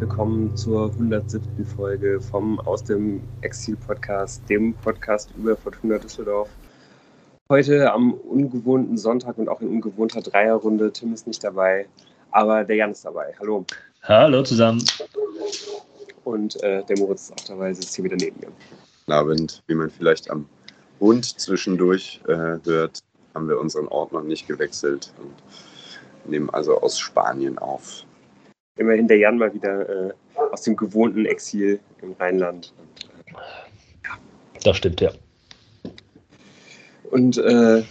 willkommen zur 107. Folge vom Aus dem Exil-Podcast, dem Podcast über Fortuna Düsseldorf. Heute am ungewohnten Sonntag und auch in ungewohnter Dreierrunde. Tim ist nicht dabei, aber der Jan ist dabei. Hallo. Hallo zusammen. Und äh, der Moritz ist auch dabei, sitzt hier wieder neben mir. Guten Abend. Wie man vielleicht am Hund zwischendurch äh, hört, haben wir unseren Ort noch nicht gewechselt und nehmen also aus Spanien auf immerhin der Jan mal wieder äh, aus dem gewohnten Exil im Rheinland. Und, ja. Das stimmt, ja. Und äh,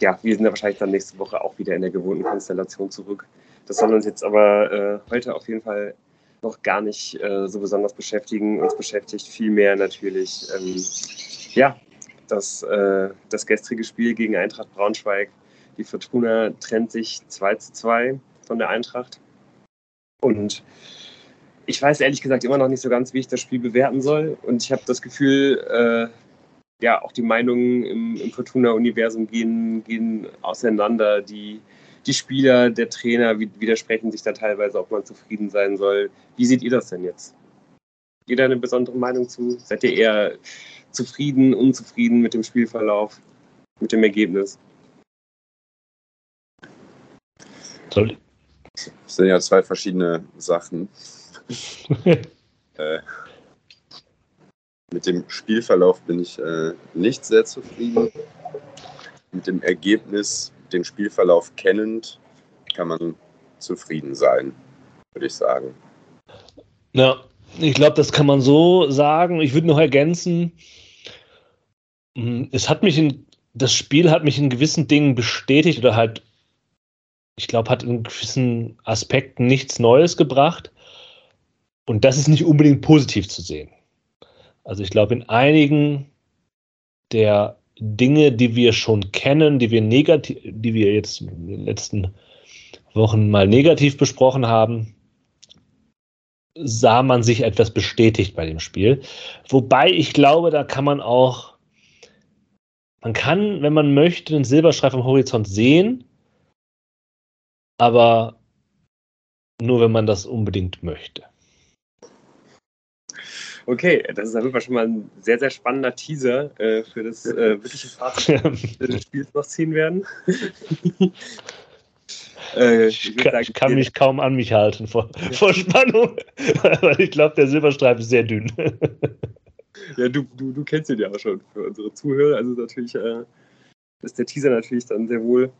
ja, wir sind ja wahrscheinlich dann nächste Woche auch wieder in der gewohnten Konstellation zurück. Das soll uns jetzt aber äh, heute auf jeden Fall noch gar nicht äh, so besonders beschäftigen. Uns beschäftigt vielmehr natürlich ähm, ja, das, äh, das gestrige Spiel gegen Eintracht Braunschweig. Die Fortuna trennt sich 2 zu 2 von der Eintracht. Und ich weiß ehrlich gesagt immer noch nicht so ganz, wie ich das Spiel bewerten soll. Und ich habe das Gefühl, äh, ja, auch die Meinungen im, im Fortuna-Universum gehen, gehen auseinander. Die, die Spieler, der Trainer widersprechen sich da teilweise, ob man zufrieden sein soll. Wie seht ihr das denn jetzt? Jeder eine besondere Meinung zu? Seid ihr eher zufrieden, unzufrieden mit dem Spielverlauf, mit dem Ergebnis? Soll, das sind ja zwei verschiedene Sachen. äh, mit dem Spielverlauf bin ich äh, nicht sehr zufrieden. Mit dem Ergebnis, den Spielverlauf kennend, kann man zufrieden sein, würde ich sagen. Ja, ich glaube, das kann man so sagen. Ich würde noch ergänzen, hm, es hat mich in, das Spiel hat mich in gewissen Dingen bestätigt oder halt ich glaube, hat in gewissen Aspekten nichts Neues gebracht. Und das ist nicht unbedingt positiv zu sehen. Also ich glaube, in einigen der Dinge, die wir schon kennen, die wir negativ, die wir jetzt in den letzten Wochen mal negativ besprochen haben, sah man sich etwas bestätigt bei dem Spiel. Wobei ich glaube, da kann man auch, man kann, wenn man möchte, den Silberstreif am Horizont sehen, aber nur wenn man das unbedingt möchte. Okay, das ist auf jeden Fall schon mal ein sehr, sehr spannender Teaser äh, für das äh, wirkliche Fazit des Spiels noch ziehen werden. äh, ich, kann, sagen, ich kann mich kaum an mich halten vor, ja. vor Spannung, weil ich glaube, der Silberstreifen ist sehr dünn. ja, du, du, du kennst ihn ja auch schon für unsere Zuhörer. Also natürlich äh, ist der Teaser natürlich dann sehr wohl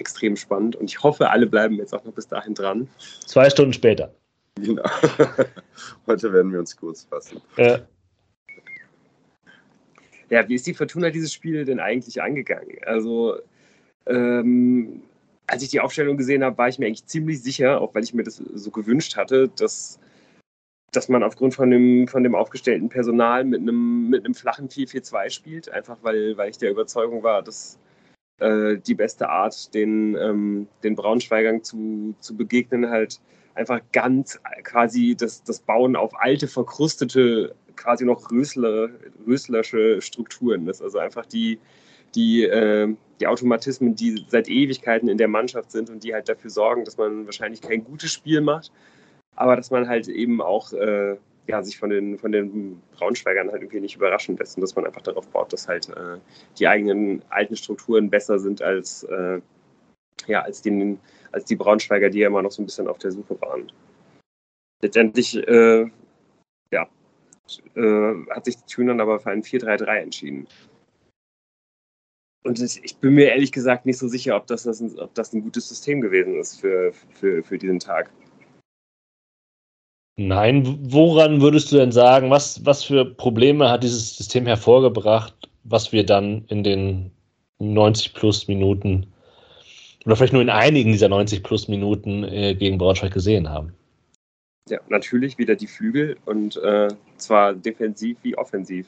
extrem spannend und ich hoffe, alle bleiben jetzt auch noch bis dahin dran. Zwei Stunden später. Genau. Heute werden wir uns kurz fassen. Ja. ja, wie ist die Fortuna dieses Spiel denn eigentlich angegangen? Also, ähm, als ich die Aufstellung gesehen habe, war ich mir eigentlich ziemlich sicher, auch weil ich mir das so gewünscht hatte, dass, dass man aufgrund von dem, von dem aufgestellten Personal mit einem, mit einem flachen 4-4-2 spielt, einfach weil, weil ich der Überzeugung war, dass äh, die beste Art, den, ähm, den Braunschweigern zu, zu begegnen, halt einfach ganz quasi das, das Bauen auf alte, verkrustete, quasi noch Rösler, Röslersche Strukturen ist. Also einfach die, die, äh, die Automatismen, die seit Ewigkeiten in der Mannschaft sind und die halt dafür sorgen, dass man wahrscheinlich kein gutes Spiel macht, aber dass man halt eben auch äh, ja, sich von den, von den Braunschweigern halt irgendwie nicht überraschen lässt und dass man einfach darauf baut, dass halt äh, die eigenen alten Strukturen besser sind als, äh, ja, als, den, als die Braunschweiger, die ja immer noch so ein bisschen auf der Suche waren. Letztendlich äh, ja, äh, hat sich dann aber für ein 4-3-3 entschieden. Und ich bin mir ehrlich gesagt nicht so sicher, ob das, ob das ein gutes System gewesen ist für, für, für diesen Tag. Nein, woran würdest du denn sagen, was, was für Probleme hat dieses System hervorgebracht, was wir dann in den 90 plus Minuten oder vielleicht nur in einigen dieser 90 plus Minuten äh, gegen Braunschweig gesehen haben? Ja, natürlich wieder die Flügel und äh, zwar defensiv wie offensiv.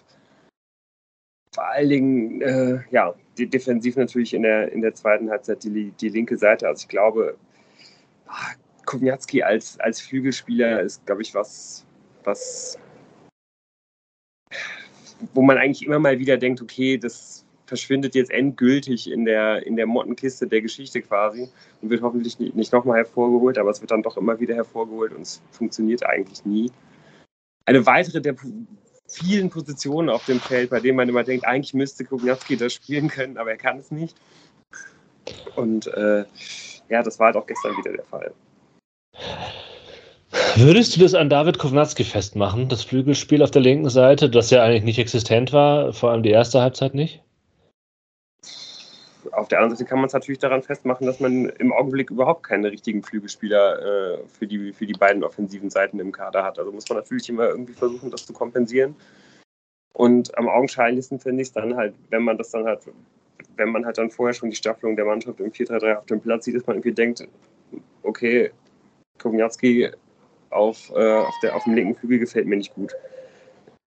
Vor allen Dingen, äh, ja, defensiv natürlich in der, in der zweiten Halbzeit die, die linke Seite. Also ich glaube, ach, Kowiatski als, als Flügelspieler ist, glaube ich, was, was, wo man eigentlich immer mal wieder denkt, okay, das verschwindet jetzt endgültig in der, in der Mottenkiste der Geschichte quasi und wird hoffentlich nicht, nicht nochmal hervorgeholt, aber es wird dann doch immer wieder hervorgeholt und es funktioniert eigentlich nie. Eine weitere der vielen Positionen auf dem Feld, bei denen man immer denkt, eigentlich müsste Kognatski das spielen können, aber er kann es nicht. Und äh, ja, das war halt auch gestern wieder der Fall. Würdest du das an David Kovnatski festmachen, das Flügelspiel auf der linken Seite, das ja eigentlich nicht existent war, vor allem die erste Halbzeit nicht? Auf der anderen Seite kann man es natürlich daran festmachen, dass man im Augenblick überhaupt keine richtigen Flügelspieler äh, für, die, für die beiden offensiven Seiten im Kader hat. Also muss man natürlich immer irgendwie versuchen, das zu kompensieren. Und am augenscheinlichsten finde ich es dann halt, wenn man das dann halt, wenn man halt dann vorher schon die Staffelung der Mannschaft im 4-3-3 auf dem Platz sieht, dass man irgendwie denkt, okay, Kognatski auf, äh, auf, der, auf dem linken Flügel gefällt mir nicht gut.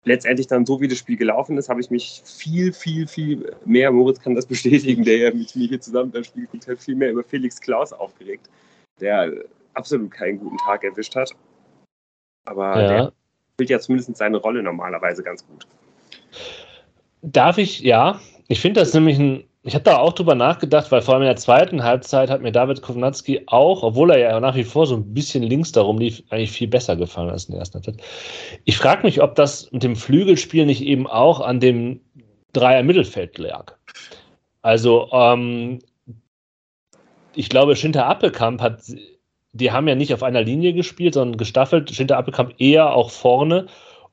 Letztendlich dann, so wie das Spiel gelaufen ist, habe ich mich viel, viel, viel mehr, Moritz kann das bestätigen, der ja mit mir hier zusammen das Spiel geguckt hat, viel mehr über Felix Klaus aufgeregt, der absolut keinen guten Tag erwischt hat. Aber ja. der spielt ja zumindest seine Rolle normalerweise ganz gut. Darf ich, ja, ich finde das nämlich ein ich habe da auch drüber nachgedacht, weil vor allem in der zweiten Halbzeit hat mir David Kovnatski auch, obwohl er ja nach wie vor so ein bisschen links darum lief, eigentlich viel besser gefallen als in der ersten Halbzeit. Ich frage mich, ob das mit dem Flügelspiel nicht eben auch an dem Dreier Mittelfeld lag. Also, ähm, ich glaube, Schinter Appelkamp hat, die haben ja nicht auf einer Linie gespielt, sondern gestaffelt. Schinter Appelkamp eher auch vorne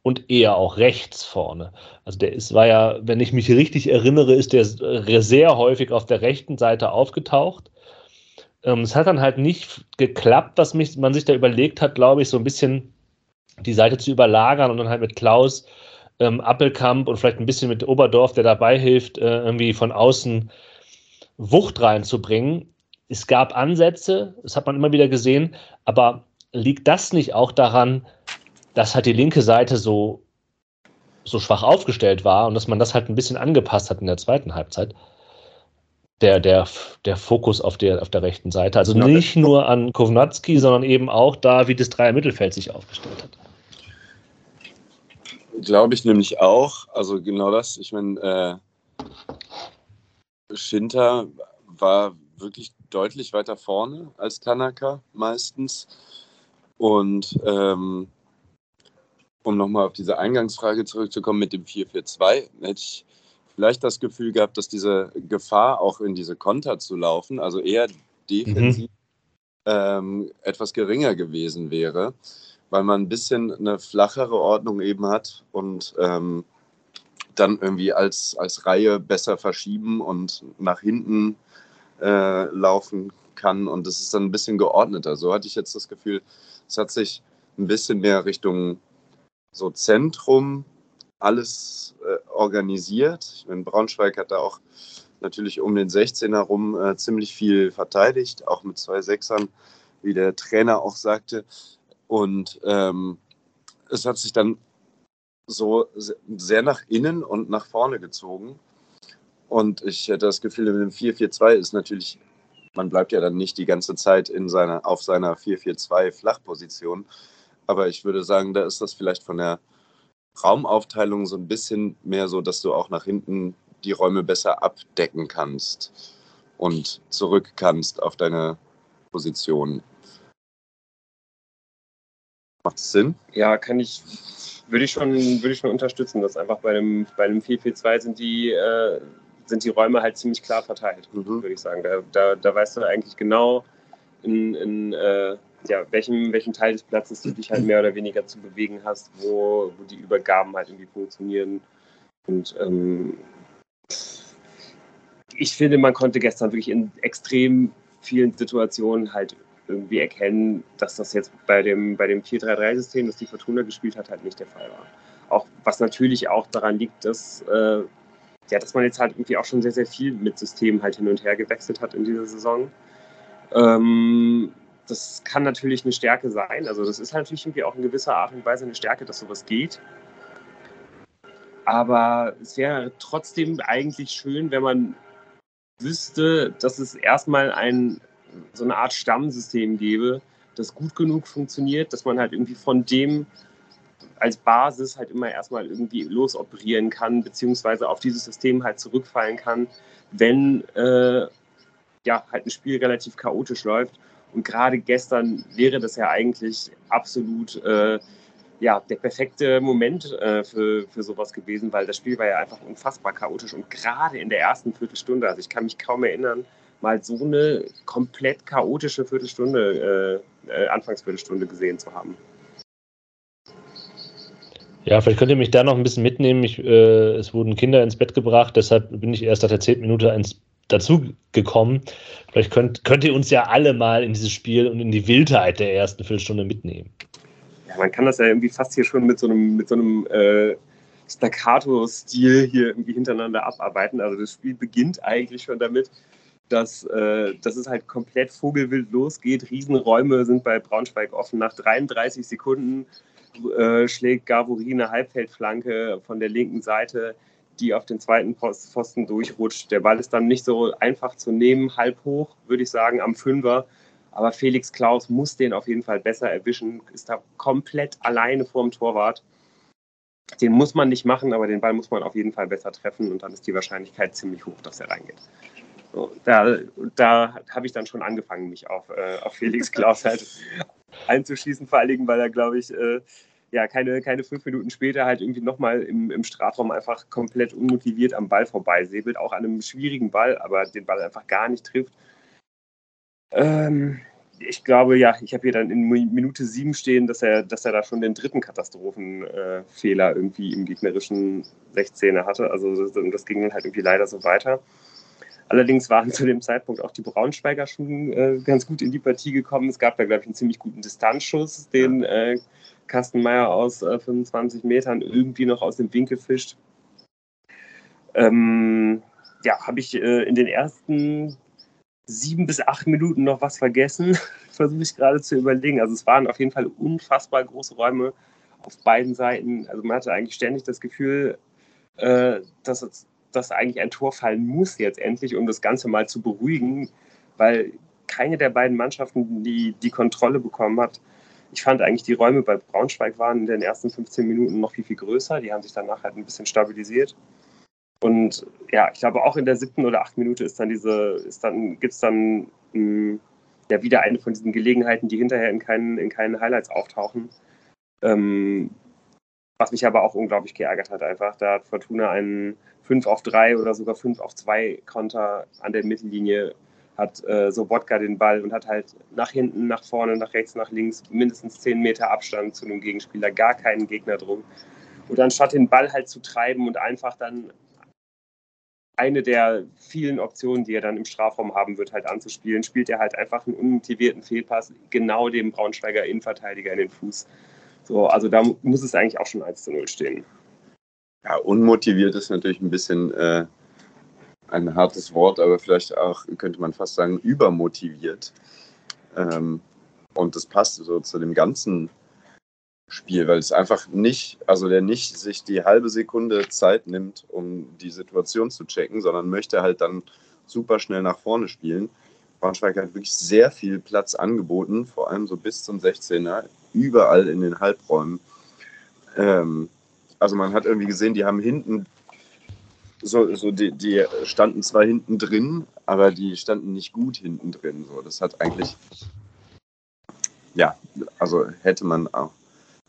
und eher auch rechts vorne. Also der ist, war ja, wenn ich mich richtig erinnere, ist der sehr häufig auf der rechten Seite aufgetaucht. Ähm, es hat dann halt nicht geklappt, dass mich, man sich da überlegt hat, glaube ich, so ein bisschen die Seite zu überlagern und dann halt mit Klaus, ähm, Appelkamp und vielleicht ein bisschen mit Oberdorf, der dabei hilft, äh, irgendwie von außen Wucht reinzubringen. Es gab Ansätze, das hat man immer wieder gesehen, aber liegt das nicht auch daran, dass halt die linke Seite so, so schwach aufgestellt war und dass man das halt ein bisschen angepasst hat in der zweiten Halbzeit. Der, der, der Fokus auf der, auf der rechten Seite. Also ja, nicht nur an Kovnatski, sondern eben auch da, wie das Dreier Mittelfeld sich aufgestellt hat. Glaube ich nämlich auch. Also genau das. Ich meine, äh, Schinter war wirklich deutlich weiter vorne als Tanaka meistens. Und ähm, um nochmal auf diese Eingangsfrage zurückzukommen mit dem 4-4-2, hätte ich vielleicht das Gefühl gehabt, dass diese Gefahr auch in diese Konter zu laufen, also eher defensiv, mhm. ähm, etwas geringer gewesen wäre, weil man ein bisschen eine flachere Ordnung eben hat und ähm, dann irgendwie als, als Reihe besser verschieben und nach hinten äh, laufen kann und das ist dann ein bisschen geordneter. So hatte ich jetzt das Gefühl, es hat sich ein bisschen mehr Richtung so Zentrum alles äh, organisiert. Ich meine, Braunschweig hat da auch natürlich um den 16er rum äh, ziemlich viel verteidigt, auch mit zwei Sechsern, wie der Trainer auch sagte. Und ähm, es hat sich dann so sehr nach innen und nach vorne gezogen. Und ich hätte das Gefühl, mit dem 4-4-2 ist natürlich, man bleibt ja dann nicht die ganze Zeit in seiner, auf seiner 4-4-2 Flachposition, aber ich würde sagen, da ist das vielleicht von der Raumaufteilung so ein bisschen mehr so, dass du auch nach hinten die Räume besser abdecken kannst und zurück kannst auf deine Position. Macht es Sinn? Ja, kann ich, würde ich schon, würde ich schon unterstützen, dass einfach bei dem, bei dem 442 sind die, äh, sind die Räume halt ziemlich klar verteilt, mhm. würde ich sagen. Da, da, da weißt du eigentlich genau, in, in äh, ja, welchem, welchem Teil des Platzes du dich halt mehr oder weniger zu bewegen hast, wo, wo die Übergaben halt irgendwie funktionieren. Und ähm, ich finde, man konnte gestern wirklich in extrem vielen Situationen halt irgendwie erkennen, dass das jetzt bei dem, bei dem 4-3-3-System, das die Fortuna gespielt hat, halt nicht der Fall war. Auch was natürlich auch daran liegt, dass, äh, ja, dass man jetzt halt irgendwie auch schon sehr, sehr viel mit Systemen halt hin und her gewechselt hat in dieser Saison. Ähm, das kann natürlich eine Stärke sein. Also das ist halt natürlich irgendwie auch in gewisser Art und Weise eine Stärke, dass sowas geht. Aber es wäre trotzdem eigentlich schön, wenn man wüsste, dass es erstmal ein, so eine Art Stammsystem gäbe, das gut genug funktioniert, dass man halt irgendwie von dem, als Basis halt immer erstmal irgendwie losoperieren kann, beziehungsweise auf dieses System halt zurückfallen kann, wenn äh, ja halt ein Spiel relativ chaotisch läuft. Und gerade gestern wäre das ja eigentlich absolut äh, ja, der perfekte Moment äh, für, für sowas gewesen, weil das Spiel war ja einfach unfassbar chaotisch und gerade in der ersten Viertelstunde, also ich kann mich kaum erinnern, mal so eine komplett chaotische Viertelstunde, äh, äh, Anfangsviertelstunde gesehen zu haben. Ja, vielleicht könnt ihr mich da noch ein bisschen mitnehmen. Ich, äh, es wurden Kinder ins Bett gebracht, deshalb bin ich erst nach der zehnten Minute ins, dazu gekommen. Vielleicht könnt, könnt ihr uns ja alle mal in dieses Spiel und in die Wildheit der ersten Viertelstunde mitnehmen. Ja, man kann das ja irgendwie fast hier schon mit so einem, mit so einem äh, Staccato-Stil hier irgendwie hintereinander abarbeiten. Also das Spiel beginnt eigentlich schon damit, dass, äh, dass es halt komplett vogelwild losgeht. Riesenräume sind bei Braunschweig offen. Nach 33 Sekunden äh, schlägt Gavori eine Halbfeldflanke von der linken Seite, die auf den zweiten Pfosten durchrutscht. Der Ball ist dann nicht so einfach zu nehmen, halb hoch, würde ich sagen, am Fünfer. Aber Felix Klaus muss den auf jeden Fall besser erwischen, ist da komplett alleine vorm Torwart. Den muss man nicht machen, aber den Ball muss man auf jeden Fall besser treffen und dann ist die Wahrscheinlichkeit ziemlich hoch, dass er reingeht. So, da da habe ich dann schon angefangen, mich auf, äh, auf Felix Klaus halt einzuschießen, vor allen Dingen, weil er, glaube ich, äh, ja, keine, keine fünf Minuten später halt irgendwie nochmal im, im Strafraum einfach komplett unmotiviert am Ball vorbeisäbelt, auch an einem schwierigen Ball, aber den Ball einfach gar nicht trifft. Ähm, ich glaube, ja, ich habe hier dann in Minute sieben stehen, dass er, dass er da schon den dritten Katastrophenfehler äh, irgendwie im gegnerischen 16er hatte. Also das, das, ging dann halt irgendwie leider so weiter. Allerdings waren zu dem Zeitpunkt auch die Braunschweiger schon äh, ganz gut in die Partie gekommen. Es gab da, glaube ich, einen ziemlich guten Distanzschuss, den äh, Kastenmeier aus äh, 25 Metern irgendwie noch aus dem Winkel fischt. Ähm, ja, habe ich äh, in den ersten sieben bis acht Minuten noch was vergessen? Versuche ich gerade zu überlegen. Also es waren auf jeden Fall unfassbar große Räume auf beiden Seiten. Also man hatte eigentlich ständig das Gefühl, äh, dass, dass eigentlich ein Tor fallen muss jetzt endlich, um das Ganze mal zu beruhigen, weil keine der beiden Mannschaften die, die Kontrolle bekommen hat. Ich fand eigentlich, die Räume bei Braunschweig waren in den ersten 15 Minuten noch viel, viel größer. Die haben sich danach halt ein bisschen stabilisiert. Und ja, ich glaube auch in der siebten oder achten Minute ist dann diese, ist dann, gibt es dann mh, hm, ja wieder eine von diesen Gelegenheiten, die hinterher in keinen, in keinen Highlights auftauchen. Ähm, was mich aber auch unglaublich geärgert hat, einfach. Da hat Fortuna einen 5 auf 3 oder sogar 5 auf 2 Konter an der Mittellinie, hat äh, Sobotka den Ball und hat halt nach hinten, nach vorne, nach rechts, nach links mindestens 10 Meter Abstand zu einem Gegenspieler, gar keinen Gegner drum. Und anstatt den Ball halt zu treiben und einfach dann eine der vielen Optionen, die er dann im Strafraum haben wird, halt anzuspielen, spielt er halt einfach einen unmotivierten Fehlpass genau dem Braunschweiger Innenverteidiger in den Fuß. So, also da muss es eigentlich auch schon 1 zu 0 stehen. Ja, unmotiviert ist natürlich ein bisschen äh, ein hartes Wort, aber vielleicht auch, könnte man fast sagen, übermotiviert. Ähm, und das passt so zu dem ganzen Spiel, weil es einfach nicht, also der nicht sich die halbe Sekunde Zeit nimmt, um die Situation zu checken, sondern möchte halt dann super schnell nach vorne spielen. Braunschweig hat wirklich sehr viel Platz angeboten, vor allem so bis zum 16er, überall in den Halbräumen. Ähm, also man hat irgendwie gesehen, die haben hinten, so, so die, die standen zwar hinten drin, aber die standen nicht gut hinten drin. So, das hat eigentlich, ja, also hätte man auch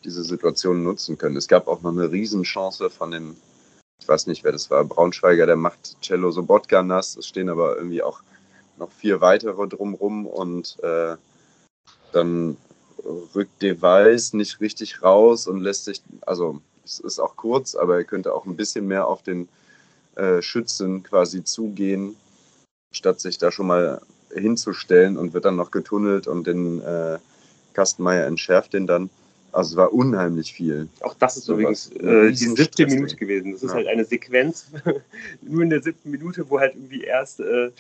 diese Situation nutzen können. Es gab auch noch eine Riesenchance von dem, ich weiß nicht, wer das war, Braunschweiger, der macht Cello Sobotka nass. Es stehen aber irgendwie auch noch vier weitere drumrum und äh, dann rückt Device nicht richtig raus und lässt sich, also es ist auch kurz, aber er könnte auch ein bisschen mehr auf den äh, Schützen quasi zugehen, statt sich da schon mal hinzustellen und wird dann noch getunnelt und den äh, Kastenmeier entschärft den dann. Also es war unheimlich viel. Auch das ist so übrigens äh, die siebte Minute gewesen. Das ist ja. halt eine Sequenz, nur in der siebten Minute, wo halt irgendwie erst äh,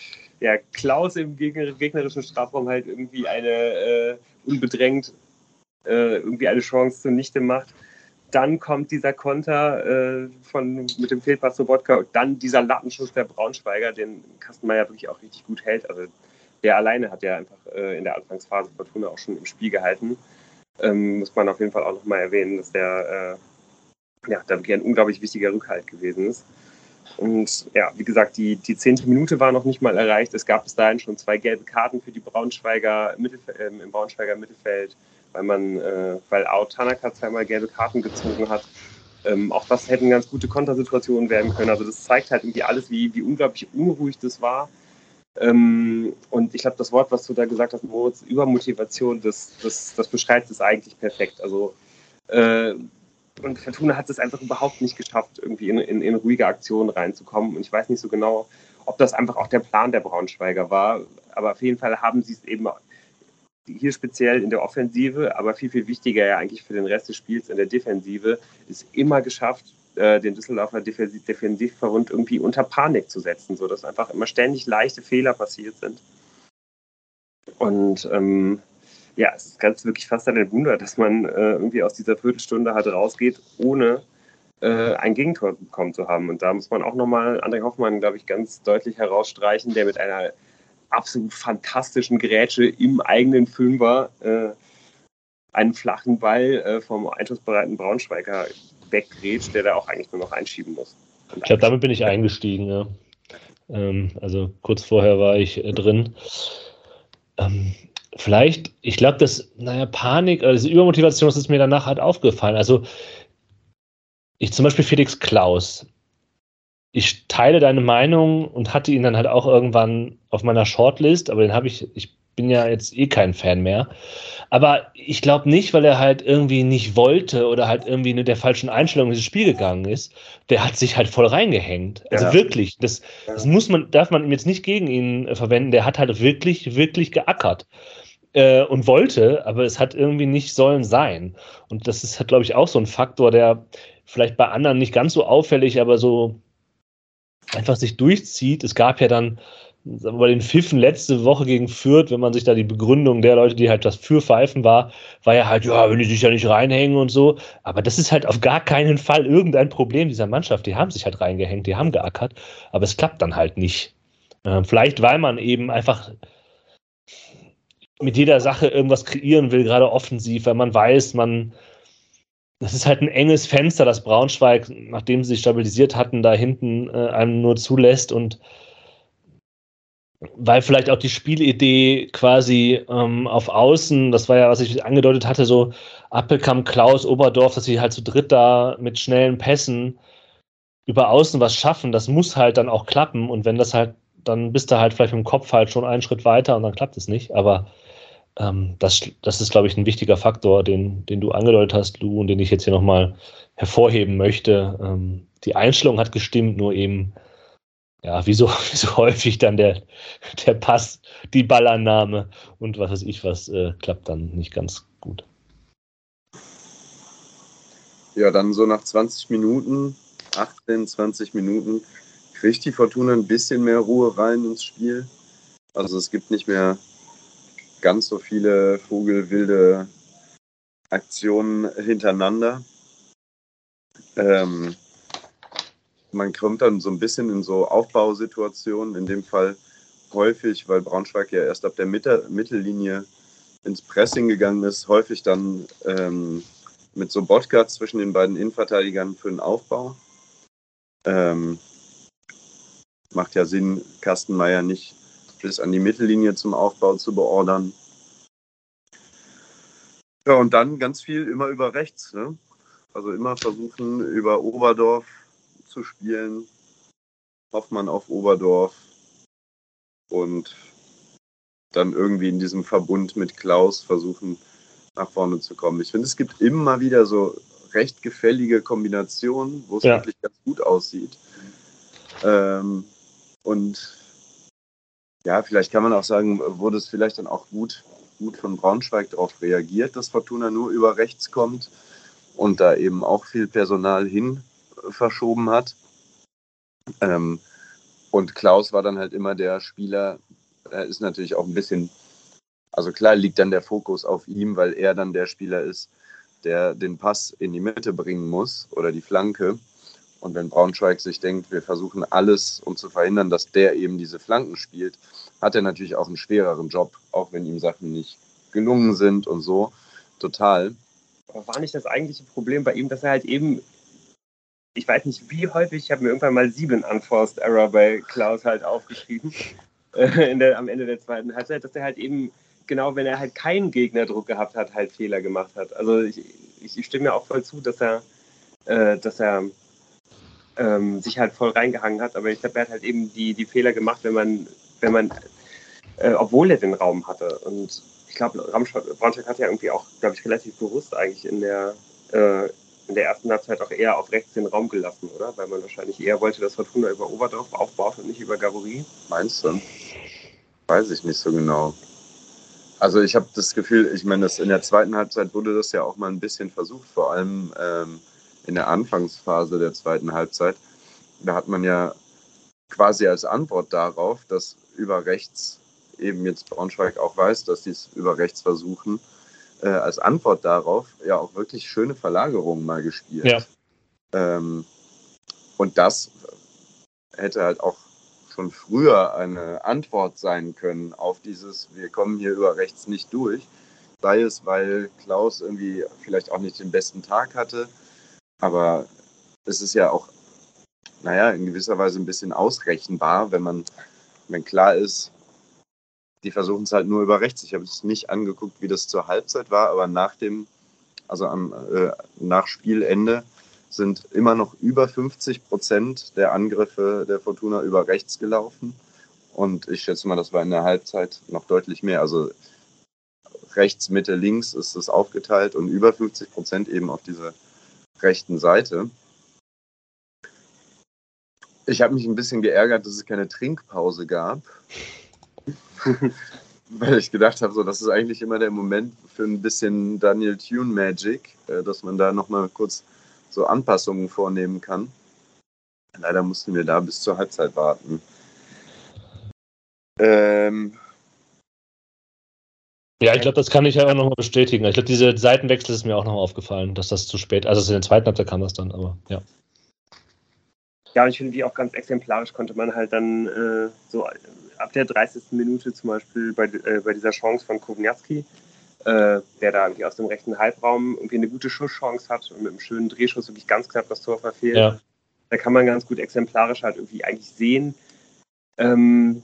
ja, Klaus im Gegner gegnerischen Strafraum halt irgendwie eine äh, unbedrängt äh, irgendwie eine Chance zunichte macht. Dann kommt dieser Konter äh, von, mit dem Fehlpass zu Wodka und dann dieser Lattenschuss der Braunschweiger, den Kastenmeier wirklich auch richtig gut hält. Also der alleine hat ja einfach äh, in der Anfangsphase Fortuna auch schon im Spiel gehalten. ähm, muss man auf jeden Fall auch nochmal erwähnen, dass der äh, ja, da wirklich ein unglaublich wichtiger Rückhalt gewesen ist. Und ja, wie gesagt, die, die zehnte Minute war noch nicht mal erreicht. Es gab bis dahin schon zwei gelbe Karten für die Braunschweiger Mittelf äh, im Braunschweiger Mittelfeld, weil man, äh, weil Ao Tanaka zweimal gelbe Karten gezogen hat. Ähm, auch das hätten ganz gute Kontersituationen werden können. Also das zeigt halt irgendwie alles, wie, wie unglaublich unruhig das war. Ähm, und ich glaube, das Wort, was du da gesagt hast, Moritz, Übermotivation, das, das, das beschreibt es eigentlich perfekt. Also äh, und Fortuna hat es einfach überhaupt nicht geschafft, irgendwie in, in, in ruhige Aktionen reinzukommen. Und ich weiß nicht so genau, ob das einfach auch der Plan der Braunschweiger war. Aber auf jeden Fall haben sie es eben hier speziell in der Offensive, aber viel, viel wichtiger ja eigentlich für den Rest des Spiels in der Defensive, ist immer geschafft, äh, den Düsseldorfer Defensivverbund irgendwie unter Panik zu setzen, sodass einfach immer ständig leichte Fehler passiert sind. Und ähm, ja, es ist ganz wirklich fast ein Wunder, dass man äh, irgendwie aus dieser Viertelstunde halt rausgeht, ohne äh, ein Gegentor bekommen zu haben. Und da muss man auch nochmal André Hoffmann, glaube ich, ganz deutlich herausstreichen, der mit einer absolut fantastischen Grätsche im eigenen Fünfer äh, einen flachen Ball äh, vom einschussbereiten Braunschweiger weggrätscht, der da auch eigentlich nur noch einschieben muss. ich glaube, damit bin ich eingestiegen, ja. Ähm, also kurz vorher war ich äh, drin. Ähm, vielleicht, ich glaube, das, naja, Panik, also Übermotivation, ist mir danach halt aufgefallen. Also ich zum Beispiel Felix Klaus. Ich teile deine Meinung und hatte ihn dann halt auch irgendwann auf meiner Shortlist, aber den habe ich, ich bin ja jetzt eh kein Fan mehr. Aber ich glaube nicht, weil er halt irgendwie nicht wollte oder halt irgendwie mit der falschen Einstellung in dieses Spiel gegangen ist. Der hat sich halt voll reingehängt. Also ja. wirklich, das, das muss man, darf man ihm jetzt nicht gegen ihn verwenden. Der hat halt wirklich, wirklich geackert äh, und wollte, aber es hat irgendwie nicht sollen sein. Und das ist halt, glaube ich, auch so ein Faktor, der vielleicht bei anderen nicht ganz so auffällig, aber so einfach sich durchzieht. Es gab ja dann bei den Pfiffen letzte Woche gegen Fürth, wenn man sich da die Begründung der Leute, die halt das für Pfeifen war, war ja halt, ja, wenn die sich ja nicht reinhängen und so. Aber das ist halt auf gar keinen Fall irgendein Problem dieser Mannschaft. Die haben sich halt reingehängt, die haben geackert, aber es klappt dann halt nicht. Äh, vielleicht, weil man eben einfach mit jeder Sache irgendwas kreieren will, gerade offensiv, weil man weiß, man, das ist halt ein enges Fenster, das Braunschweig, nachdem sie sich stabilisiert hatten, da hinten äh, einem nur zulässt und weil vielleicht auch die Spielidee quasi ähm, auf Außen, das war ja, was ich angedeutet hatte, so Appelkamp, Klaus, Oberdorf, dass sie halt zu dritt da mit schnellen Pässen über Außen was schaffen, das muss halt dann auch klappen und wenn das halt, dann bist du halt vielleicht dem Kopf halt schon einen Schritt weiter und dann klappt es nicht, aber ähm, das, das ist, glaube ich, ein wichtiger Faktor, den, den du angedeutet hast, Lou, und den ich jetzt hier nochmal hervorheben möchte. Ähm, die Einstellung hat gestimmt, nur eben, ja, wie so, wie so häufig dann der, der Pass, die Ballannahme und was weiß ich was, äh, klappt dann nicht ganz gut. Ja, dann so nach 20 Minuten, 18, 20 Minuten, kriegt die Fortuna ein bisschen mehr Ruhe rein ins Spiel. Also es gibt nicht mehr ganz so viele vogelwilde Aktionen hintereinander. Ähm, man kommt dann so ein bisschen in so Aufbausituationen, in dem Fall häufig, weil Braunschweig ja erst ab der Mitte, Mittellinie ins Pressing gegangen ist, häufig dann ähm, mit so Botcards zwischen den beiden Innenverteidigern für den Aufbau. Ähm, macht ja Sinn, Kastenmeier nicht bis an die Mittellinie zum Aufbau zu beordern. Ja, und dann ganz viel immer über rechts. Ne? Also immer versuchen, über Oberdorf zu spielen. Hoffmann auf Oberdorf. Und dann irgendwie in diesem Verbund mit Klaus versuchen, nach vorne zu kommen. Ich finde, es gibt immer wieder so recht gefällige Kombinationen, wo es ja. wirklich ganz gut aussieht. Ähm, und ja, vielleicht kann man auch sagen, wurde es vielleicht dann auch gut, gut von Braunschweig darauf reagiert, dass Fortuna nur über rechts kommt und da eben auch viel Personal hin verschoben hat. Ähm, und Klaus war dann halt immer der Spieler, er ist natürlich auch ein bisschen, also klar liegt dann der Fokus auf ihm, weil er dann der Spieler ist, der den Pass in die Mitte bringen muss oder die Flanke. Und wenn Braunschweig sich denkt, wir versuchen alles, um zu verhindern, dass der eben diese Flanken spielt, hat er natürlich auch einen schwereren Job, auch wenn ihm Sachen nicht gelungen sind und so. total. Aber war nicht das eigentliche Problem bei ihm, dass er halt eben, ich weiß nicht wie häufig, ich habe mir irgendwann mal sieben Unforced Error bei Klaus halt aufgeschrieben, äh, der, am Ende der zweiten Halbzeit, dass er halt eben, genau wenn er halt keinen Gegnerdruck gehabt hat, halt Fehler gemacht hat. Also ich, ich, ich stimme mir auch voll zu, dass er, äh, dass er ähm, sich halt voll reingehangen hat, aber ich glaube, er hat halt eben die, die Fehler gemacht, wenn man, wenn man, äh, obwohl er den Raum hatte. Und ich glaube, Braunschweig hat ja irgendwie auch, glaube ich, relativ bewusst eigentlich in der, äh, in der ersten Halbzeit auch eher auf rechts den Raum gelassen, oder? Weil man wahrscheinlich eher wollte, dass Fortuna über Oberdorf aufbaut und nicht über Gabori. Meinst du? Weiß ich nicht so genau. Also ich habe das Gefühl, ich meine, in der zweiten Halbzeit wurde das ja auch mal ein bisschen versucht, vor allem ähm, in der Anfangsphase der zweiten Halbzeit. Da hat man ja quasi als Antwort darauf, dass über rechts eben jetzt Braunschweig auch weiß, dass sie es über rechts versuchen, äh, als Antwort darauf ja auch wirklich schöne Verlagerungen mal gespielt. Ja. Ähm, und das hätte halt auch schon früher eine Antwort sein können auf dieses, wir kommen hier über rechts nicht durch. Sei es, weil Klaus irgendwie vielleicht auch nicht den besten Tag hatte, aber es ist ja auch, naja, in gewisser Weise ein bisschen ausrechenbar, wenn man, wenn klar ist, die versuchen es halt nur über rechts. Ich habe es nicht angeguckt, wie das zur Halbzeit war, aber nach dem, also am, äh, nach Spielende sind immer noch über 50 Prozent der Angriffe der Fortuna über rechts gelaufen. Und ich schätze mal, das war in der Halbzeit noch deutlich mehr. Also rechts, Mitte, links ist es aufgeteilt und über 50 Prozent eben auf dieser rechten Seite. Ich habe mich ein bisschen geärgert, dass es keine Trinkpause gab. Weil ich gedacht habe, so, das ist eigentlich immer der Moment für ein bisschen Daniel Tune Magic, äh, dass man da nochmal kurz so Anpassungen vornehmen kann. Leider mussten wir da bis zur Halbzeit warten. Ähm, ja, ich glaube, das kann ich ja auch nochmal bestätigen. Ich glaube, diese Seitenwechsel ist mir auch nochmal aufgefallen, dass das zu spät, also in der zweiten Halbzeit kam das dann, aber ja. Ja, und ich finde, wie auch ganz exemplarisch konnte man halt dann äh, so ab der 30. Minute zum Beispiel bei, äh, bei dieser Chance von Kovniatski, äh, der da irgendwie aus dem rechten Halbraum irgendwie eine gute Schusschance hat und mit einem schönen Drehschuss wirklich ganz knapp das Tor verfehlt. Ja. Da kann man ganz gut exemplarisch halt irgendwie eigentlich sehen, ähm,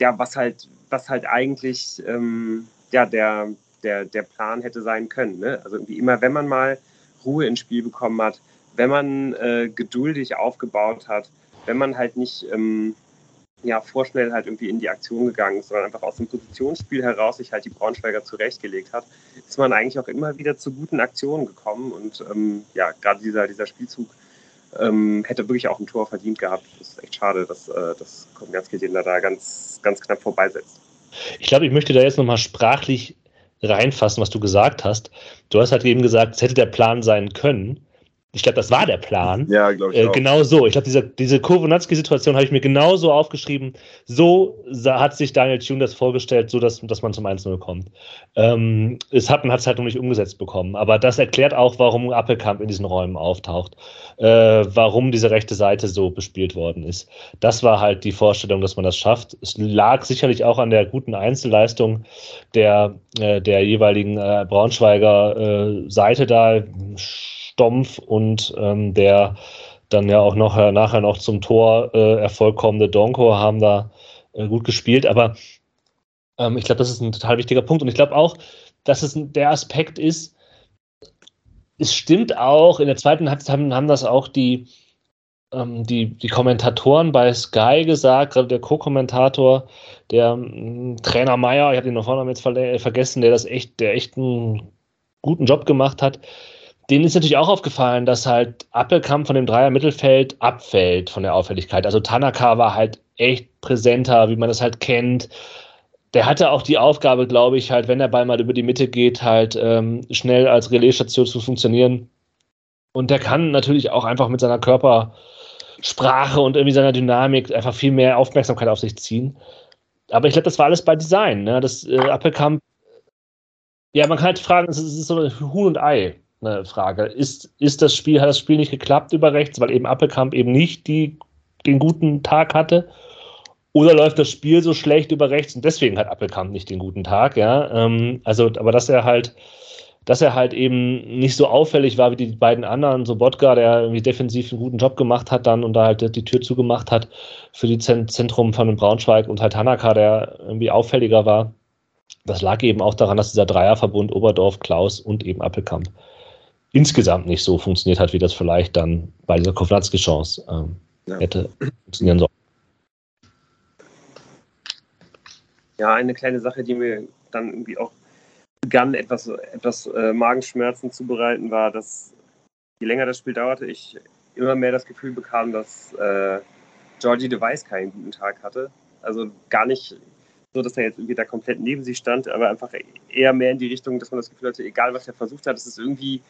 ja, was halt, was halt eigentlich ähm, ja, der, der, der Plan hätte sein können. Ne? Also irgendwie immer, wenn man mal Ruhe ins Spiel bekommen hat, wenn man äh, geduldig aufgebaut hat, wenn man halt nicht ähm, ja, vorschnell halt irgendwie in die Aktion gegangen ist, sondern einfach aus dem Positionsspiel heraus sich halt die Braunschweiger zurechtgelegt hat, ist man eigentlich auch immer wieder zu guten Aktionen gekommen. Und ähm, ja, gerade dieser, dieser Spielzug ähm, hätte wirklich auch ein Tor verdient gehabt. Das ist echt schade, dass, äh, dass da, da ganz, ganz knapp vorbeisetzt. Ich glaube, ich möchte da jetzt nochmal sprachlich reinfassen, was du gesagt hast. Du hast halt eben gesagt, es hätte der Plan sein können. Ich glaube, das war der Plan. Ja, glaube ich. Äh, genau so. Ich glaube, diese, diese Kownatski-Situation habe ich mir genauso aufgeschrieben. So hat sich Daniel Thune das vorgestellt, so dass, dass man zum 1-0 kommt. Ähm, es hat man es halt noch nicht umgesetzt bekommen. Aber das erklärt auch, warum Appelkamp in diesen Räumen auftaucht. Äh, warum diese rechte Seite so bespielt worden ist. Das war halt die Vorstellung, dass man das schafft. Es lag sicherlich auch an der guten Einzelleistung der, äh, der jeweiligen äh, Braunschweiger äh, Seite da Stumpf und ähm, der dann ja auch noch, äh, nachher noch zum Tor äh, Erfolg kommende Donko haben da äh, gut gespielt. Aber ähm, ich glaube, das ist ein total wichtiger Punkt. Und ich glaube auch, dass es der Aspekt ist, es stimmt auch, in der zweiten Halbzeit haben, haben das auch die, ähm, die, die Kommentatoren bei Sky gesagt, gerade der Co-Kommentator, der ähm, Trainer Meier, ich habe den noch vorne jetzt vergessen, der das echt, der echt einen guten Job gemacht hat denen ist natürlich auch aufgefallen, dass halt Appelkamp von dem Dreier Mittelfeld abfällt von der Auffälligkeit. Also Tanaka war halt echt präsenter, wie man das halt kennt. Der hatte auch die Aufgabe, glaube ich, halt, wenn der Ball mal über die Mitte geht, halt ähm, schnell als Relaisstation zu funktionieren. Und der kann natürlich auch einfach mit seiner Körpersprache und irgendwie seiner Dynamik einfach viel mehr Aufmerksamkeit auf sich ziehen. Aber ich glaube, das war alles bei Design. Ne? Das äh, Appelkamp, ja, man kann halt fragen, es ist so ein Huhn und Ei eine Frage. Ist, ist das Spiel, hat das Spiel nicht geklappt über rechts, weil eben Appelkamp eben nicht die, den guten Tag hatte? Oder läuft das Spiel so schlecht über rechts und deswegen hat Appelkamp nicht den guten Tag, ja? Ähm, also, aber dass er halt, dass er halt eben nicht so auffällig war wie die beiden anderen. So Bodka, der irgendwie defensiv einen guten Job gemacht hat dann und da halt die Tür zugemacht hat für die Zentrum von Braunschweig und halt Hanaka, der irgendwie auffälliger war. Das lag eben auch daran, dass dieser Dreierverbund Oberdorf, Klaus und eben Appelkamp insgesamt nicht so funktioniert hat, wie das vielleicht dann bei dieser Kovnatski-Chance ähm, ja. hätte funktionieren sollen. Ja, eine kleine Sache, die mir dann irgendwie auch begann, etwas, etwas äh, Magenschmerzen zu bereiten, war, dass je länger das Spiel dauerte, ich immer mehr das Gefühl bekam, dass äh, Georgie Device keinen guten Tag hatte. Also gar nicht so, dass er jetzt irgendwie da komplett neben sie stand, aber einfach eher mehr in die Richtung, dass man das Gefühl hatte, egal was er versucht hat, es ist irgendwie,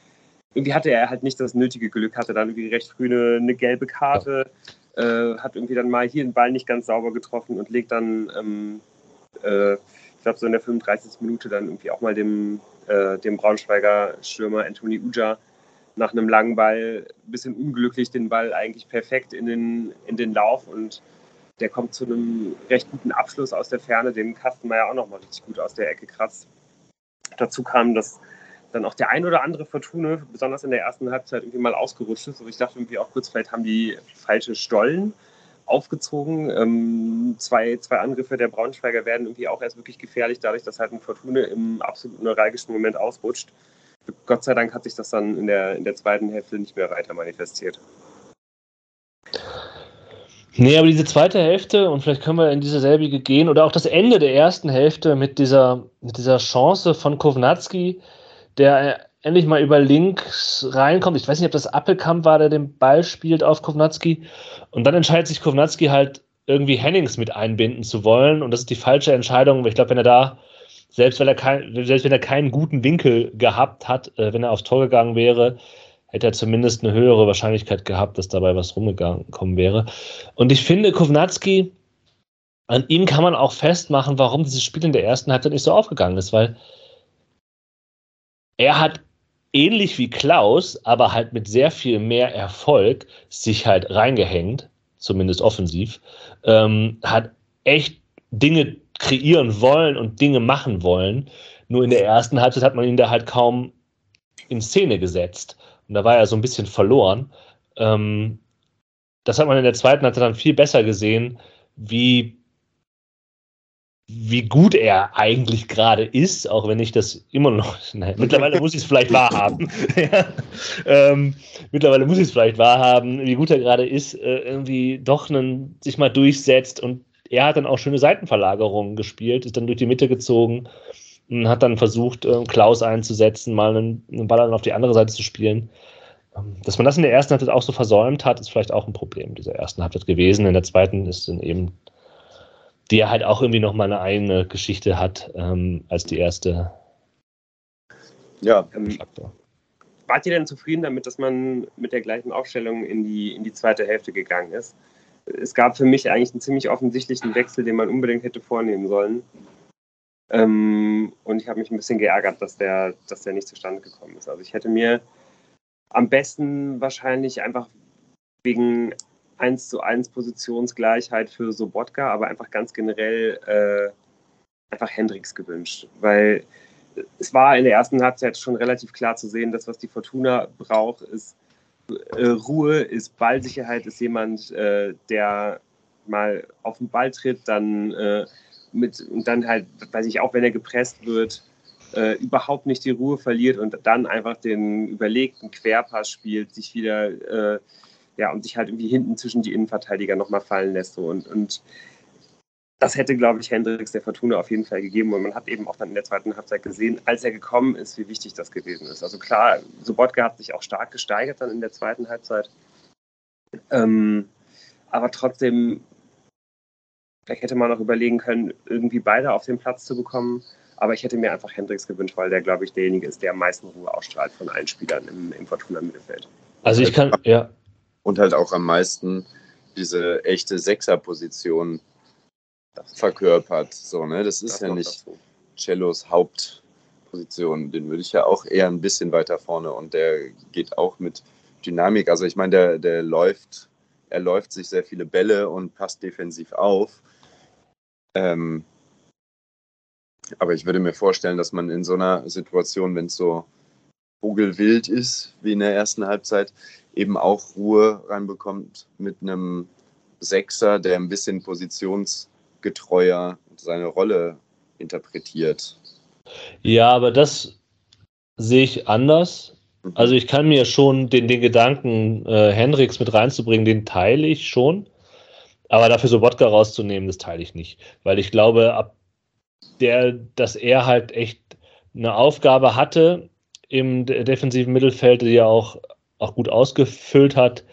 irgendwie hatte er halt nicht das nötige Glück, hatte dann irgendwie recht früh eine, eine gelbe Karte, äh, hat irgendwie dann mal hier den Ball nicht ganz sauber getroffen und legt dann ähm, äh, ich glaube, so in der 35. Minute dann irgendwie auch mal dem, äh, dem Braunschweiger Stürmer Anthony Uja nach einem langen Ball ein bisschen unglücklich den Ball eigentlich perfekt in den, in den Lauf und der kommt zu einem recht guten Abschluss aus der Ferne, den Kastenmeier auch nochmal richtig gut aus der Ecke kratzt. Dazu kam, dass dann auch der ein oder andere Fortune, besonders in der ersten Halbzeit, irgendwie mal ausgerutscht ist. Und ich dachte irgendwie auch kurz, vielleicht haben die falsche Stollen aufgezogen. Ähm, zwei, zwei Angriffe der Braunschweiger werden irgendwie auch erst wirklich gefährlich, dadurch, dass halt ein Fortune im absolut neuralgischen Moment ausrutscht. Gott sei Dank hat sich das dann in der, in der zweiten Hälfte nicht mehr weiter manifestiert. Nee, aber diese zweite Hälfte, und vielleicht können wir in diese selbige gehen, oder auch das Ende der ersten Hälfte mit dieser, mit dieser Chance von Kovnatski, der endlich mal über links reinkommt. Ich weiß nicht, ob das Appelkamp war, der den Ball spielt auf Kovnatski. Und dann entscheidet sich Kovnatski halt irgendwie Hennings mit einbinden zu wollen. Und das ist die falsche Entscheidung. Ich glaube, wenn er da, selbst wenn er, kein, selbst wenn er keinen guten Winkel gehabt hat, äh, wenn er aufs Tor gegangen wäre, hätte er zumindest eine höhere Wahrscheinlichkeit gehabt, dass dabei was rumgekommen wäre. Und ich finde, Kovnatski, an ihm kann man auch festmachen, warum dieses Spiel in der ersten Halbzeit nicht so aufgegangen ist, weil er hat ähnlich wie Klaus, aber halt mit sehr viel mehr Erfolg sich halt reingehängt, zumindest offensiv, ähm, hat echt Dinge kreieren wollen und Dinge machen wollen. Nur in der ersten Halbzeit hat man ihn da halt kaum in Szene gesetzt. Und da war er so ein bisschen verloren. Ähm, das hat man in der zweiten Halbzeit dann viel besser gesehen, wie wie gut er eigentlich gerade ist, auch wenn ich das immer noch. Nein, mittlerweile muss ich es vielleicht wahrhaben. ja, ähm, mittlerweile muss ich es vielleicht wahrhaben, wie gut er gerade ist, äh, irgendwie doch einen, sich mal durchsetzt und er hat dann auch schöne Seitenverlagerungen gespielt, ist dann durch die Mitte gezogen und hat dann versucht, äh, Klaus einzusetzen, mal einen, einen Ball dann auf die andere Seite zu spielen. Ähm, dass man das in der ersten Halbzeit auch so versäumt hat, ist vielleicht auch ein Problem dieser ersten Halbzeit gewesen. In der zweiten ist dann eben die ja halt auch irgendwie nochmal eine eigene Geschichte hat ähm, als die erste. Ja, ähm, wart ihr denn zufrieden damit, dass man mit der gleichen Aufstellung in die, in die zweite Hälfte gegangen ist? Es gab für mich eigentlich einen ziemlich offensichtlichen Wechsel, den man unbedingt hätte vornehmen sollen. Ähm, und ich habe mich ein bisschen geärgert, dass der, dass der nicht zustande gekommen ist. Also ich hätte mir am besten wahrscheinlich einfach wegen 1 zu 1 Positionsgleichheit für Sobotka, aber einfach ganz generell äh, einfach Hendricks gewünscht, weil es war in der ersten Halbzeit schon relativ klar zu sehen, dass was die Fortuna braucht, ist äh, Ruhe, ist Ballsicherheit, ist jemand, äh, der mal auf den Ball tritt, dann äh, mit und dann halt, weiß ich auch, wenn er gepresst wird, äh, überhaupt nicht die Ruhe verliert und dann einfach den überlegten Querpass spielt, sich wieder äh, ja, und sich halt irgendwie hinten zwischen die Innenverteidiger nochmal fallen lässt. So. Und, und das hätte, glaube ich, Hendricks der Fortuna auf jeden Fall gegeben. Und man hat eben auch dann in der zweiten Halbzeit gesehen, als er gekommen ist, wie wichtig das gewesen ist. Also klar, Sobotka hat sich auch stark gesteigert dann in der zweiten Halbzeit. Ähm, aber trotzdem, vielleicht hätte man noch überlegen können, irgendwie beide auf den Platz zu bekommen. Aber ich hätte mir einfach Hendricks gewünscht, weil der, glaube ich, derjenige ist, der am meisten Ruhe ausstrahlt von allen Spielern im, im Fortuna-Mittelfeld. Also ich kann, ja, und halt auch am meisten diese echte Sechserposition verkörpert. So, ne? Das ist das ja nicht dazu. Cellos Hauptposition. Den würde ich ja auch eher ein bisschen weiter vorne und der geht auch mit Dynamik. Also ich meine, der, der läuft, er läuft sich sehr viele Bälle und passt defensiv auf. Ähm, aber ich würde mir vorstellen, dass man in so einer Situation, wenn es so vogelwild ist, wie in der ersten Halbzeit, eben auch Ruhe reinbekommt mit einem Sechser, der ein bisschen positionsgetreuer seine Rolle interpretiert. Ja, aber das sehe ich anders. Mhm. Also ich kann mir schon den, den Gedanken, äh, Hendricks mit reinzubringen, den teile ich schon. Aber dafür so Wodka rauszunehmen, das teile ich nicht. Weil ich glaube, ab der, dass er halt echt eine Aufgabe hatte im defensiven Mittelfeld, die er auch, auch gut ausgefüllt hat,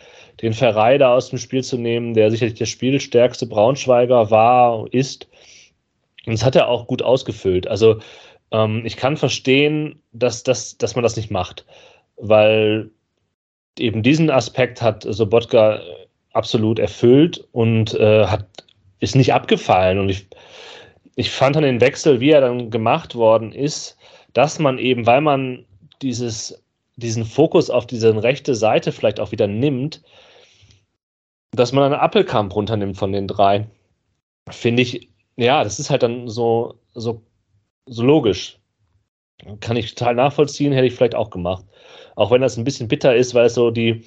den Ferrei da aus dem Spiel zu nehmen, der sicherlich der spielstärkste Braunschweiger war, ist. Und das hat er auch gut ausgefüllt. Also ähm, ich kann verstehen, dass, dass, dass man das nicht macht, weil eben diesen Aspekt hat Sobotka absolut erfüllt und äh, hat, ist nicht abgefallen. Und ich, ich fand an den Wechsel, wie er dann gemacht worden ist, dass man eben, weil man dieses, diesen Fokus auf diese rechte Seite vielleicht auch wieder nimmt, dass man eine Appelkamp runternimmt von den drei, finde ich, ja, das ist halt dann so, so, so logisch. Kann ich total nachvollziehen, hätte ich vielleicht auch gemacht. Auch wenn das ein bisschen bitter ist, weil es so die,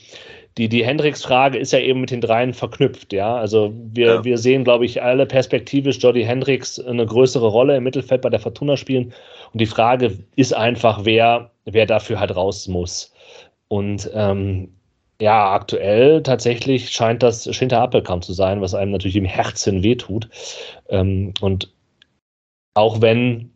die, die Hendricks-Frage ist ja eben mit den dreien verknüpft, ja. Also wir, ja. wir sehen, glaube ich, alle perspektivisch Jody Hendricks eine größere Rolle im Mittelfeld bei der Fortuna spielen. Und die Frage ist einfach, wer, wer dafür halt raus muss. Und ähm, ja, aktuell tatsächlich scheint das Schinter Appelkamp zu sein, was einem natürlich im Herzen wehtut. Ähm, und auch wenn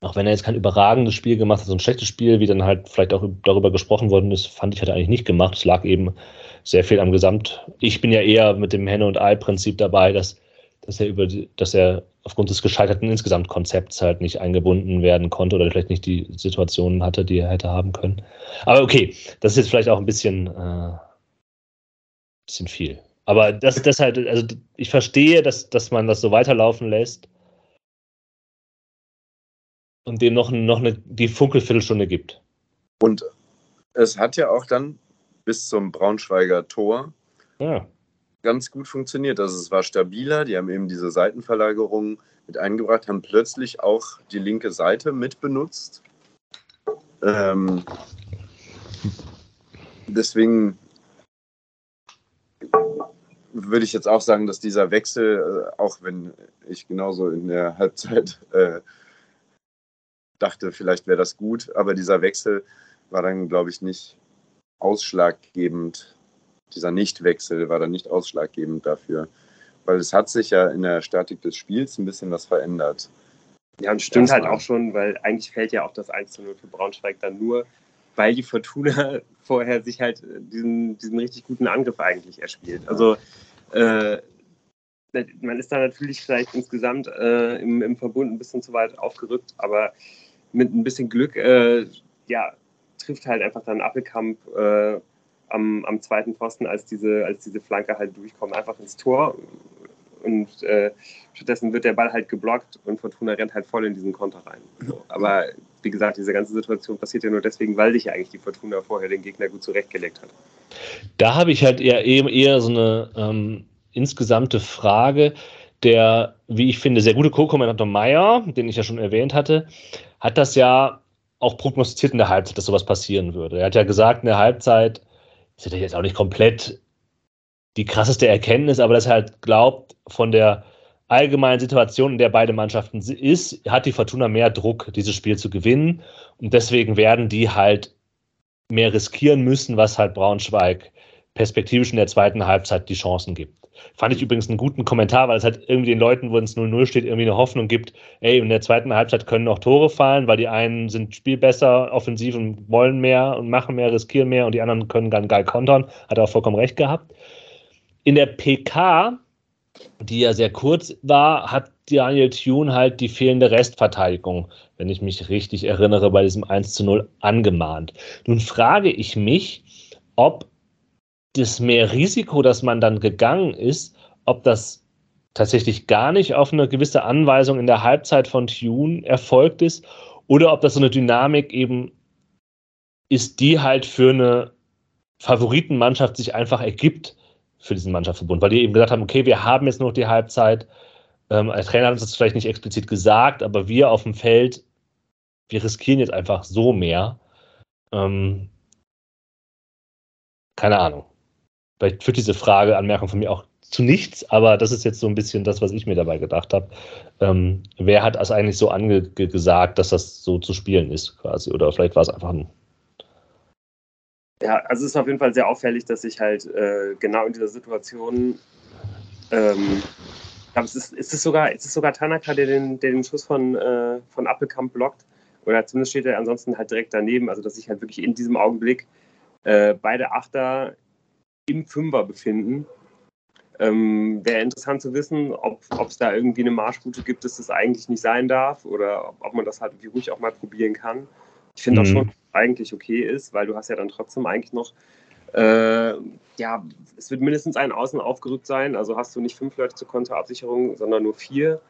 auch wenn er jetzt kein überragendes Spiel gemacht hat, so ein schlechtes Spiel, wie dann halt vielleicht auch darüber gesprochen worden ist, fand ich, hat er eigentlich nicht gemacht. Es lag eben sehr viel am Gesamt. Ich bin ja eher mit dem Henne- und Ei-Prinzip dabei, dass, dass er über dass er aufgrund des gescheiterten Insgesamtkonzepts halt nicht eingebunden werden konnte oder vielleicht nicht die Situationen hatte, die er hätte haben können. Aber okay, das ist jetzt vielleicht auch ein bisschen, äh, bisschen viel. Aber das, das halt, also ich verstehe, dass, dass man das so weiterlaufen lässt und dem noch, noch eine, die Funkelviertelstunde gibt. Und es hat ja auch dann bis zum Braunschweiger Tor ja. ganz gut funktioniert. Also es war stabiler, die haben eben diese Seitenverlagerung mit eingebracht, haben plötzlich auch die linke Seite mitbenutzt. Ähm, deswegen würde ich jetzt auch sagen, dass dieser Wechsel, äh, auch wenn ich genauso in der Halbzeit äh, dachte, vielleicht wäre das gut, aber dieser Wechsel war dann, glaube ich, nicht ausschlaggebend. Dieser Nichtwechsel war dann nicht ausschlaggebend dafür, weil es hat sich ja in der Statik des Spiels ein bisschen was verändert. Ja, und stimmt halt auch schon, weil eigentlich fällt ja auch das 1 zu 0 für Braunschweig dann nur, weil die Fortuna vorher sich halt diesen, diesen richtig guten Angriff eigentlich erspielt. Also äh, man ist da natürlich vielleicht insgesamt äh, im, im Verbund ein bisschen zu weit aufgerückt, aber mit ein bisschen Glück, äh, ja, trifft halt einfach dann Appelkamp äh, am, am zweiten Pfosten, als diese, als diese Flanke halt durchkommt, einfach ins Tor. Und äh, stattdessen wird der Ball halt geblockt und Fortuna rennt halt voll in diesen Konter rein. So. Aber wie gesagt, diese ganze Situation passiert ja nur deswegen, weil sich ja eigentlich die Fortuna vorher den Gegner gut zurechtgelegt hat. Da habe ich halt eher, eher so eine ähm, insgesamte Frage. Der, wie ich finde, sehr gute Co-Kommentator Meyer, den ich ja schon erwähnt hatte, hat das ja auch prognostiziert in der Halbzeit, dass sowas passieren würde. Er hat ja gesagt, in der Halbzeit, ist ja jetzt auch nicht komplett die krasseste Erkenntnis, aber dass er halt glaubt, von der allgemeinen Situation, in der beide Mannschaften ist, hat die Fortuna mehr Druck, dieses Spiel zu gewinnen. Und deswegen werden die halt mehr riskieren müssen, was halt Braunschweig perspektivisch in der zweiten Halbzeit die Chancen gibt. Fand ich übrigens einen guten Kommentar, weil es halt irgendwie den Leuten, wo es 0-0 steht, irgendwie eine Hoffnung gibt, ey, in der zweiten Halbzeit können noch Tore fallen, weil die einen sind spielbesser, offensiv und wollen mehr und machen mehr, riskieren mehr und die anderen können ganz geil kontern. Hat er auch vollkommen recht gehabt. In der PK, die ja sehr kurz war, hat Daniel Thune halt die fehlende Restverteidigung, wenn ich mich richtig erinnere, bei diesem 1 zu 0 angemahnt. Nun frage ich mich, ob das mehr Risiko, dass man dann gegangen ist, ob das tatsächlich gar nicht auf eine gewisse Anweisung in der Halbzeit von Tune erfolgt ist oder ob das so eine Dynamik eben ist, die halt für eine Favoritenmannschaft sich einfach ergibt für diesen Mannschaftsverbund, weil die eben gesagt haben, okay, wir haben jetzt noch die Halbzeit. Ähm, als Trainer hat uns das vielleicht nicht explizit gesagt, aber wir auf dem Feld, wir riskieren jetzt einfach so mehr. Ähm, keine Ahnung. Vielleicht führt diese Frage, Anmerkung von mir auch zu nichts, aber das ist jetzt so ein bisschen das, was ich mir dabei gedacht habe. Ähm, wer hat das eigentlich so angesagt, dass das so zu spielen ist, quasi? Oder vielleicht war es einfach ein. Ja, also es ist auf jeden Fall sehr auffällig, dass ich halt äh, genau in dieser Situation. Ähm, glaube, es ist, es sogar, ist es sogar Tanaka, der den, der den Schuss von, äh, von Appelkamp blockt. Oder zumindest steht er ansonsten halt direkt daneben. Also, dass sich halt wirklich in diesem Augenblick äh, beide Achter im Fünfer befinden ähm, Wäre interessant zu wissen, ob es da irgendwie eine Marschroute gibt, dass das eigentlich nicht sein darf oder ob, ob man das halt wie ruhig auch mal probieren kann. Ich finde mhm. auch schon, dass es eigentlich okay ist, weil du hast ja dann trotzdem eigentlich noch, äh, ja, es wird mindestens ein Außen aufgerückt sein, also hast du nicht fünf Leute zur Konterabsicherung, sondern nur vier.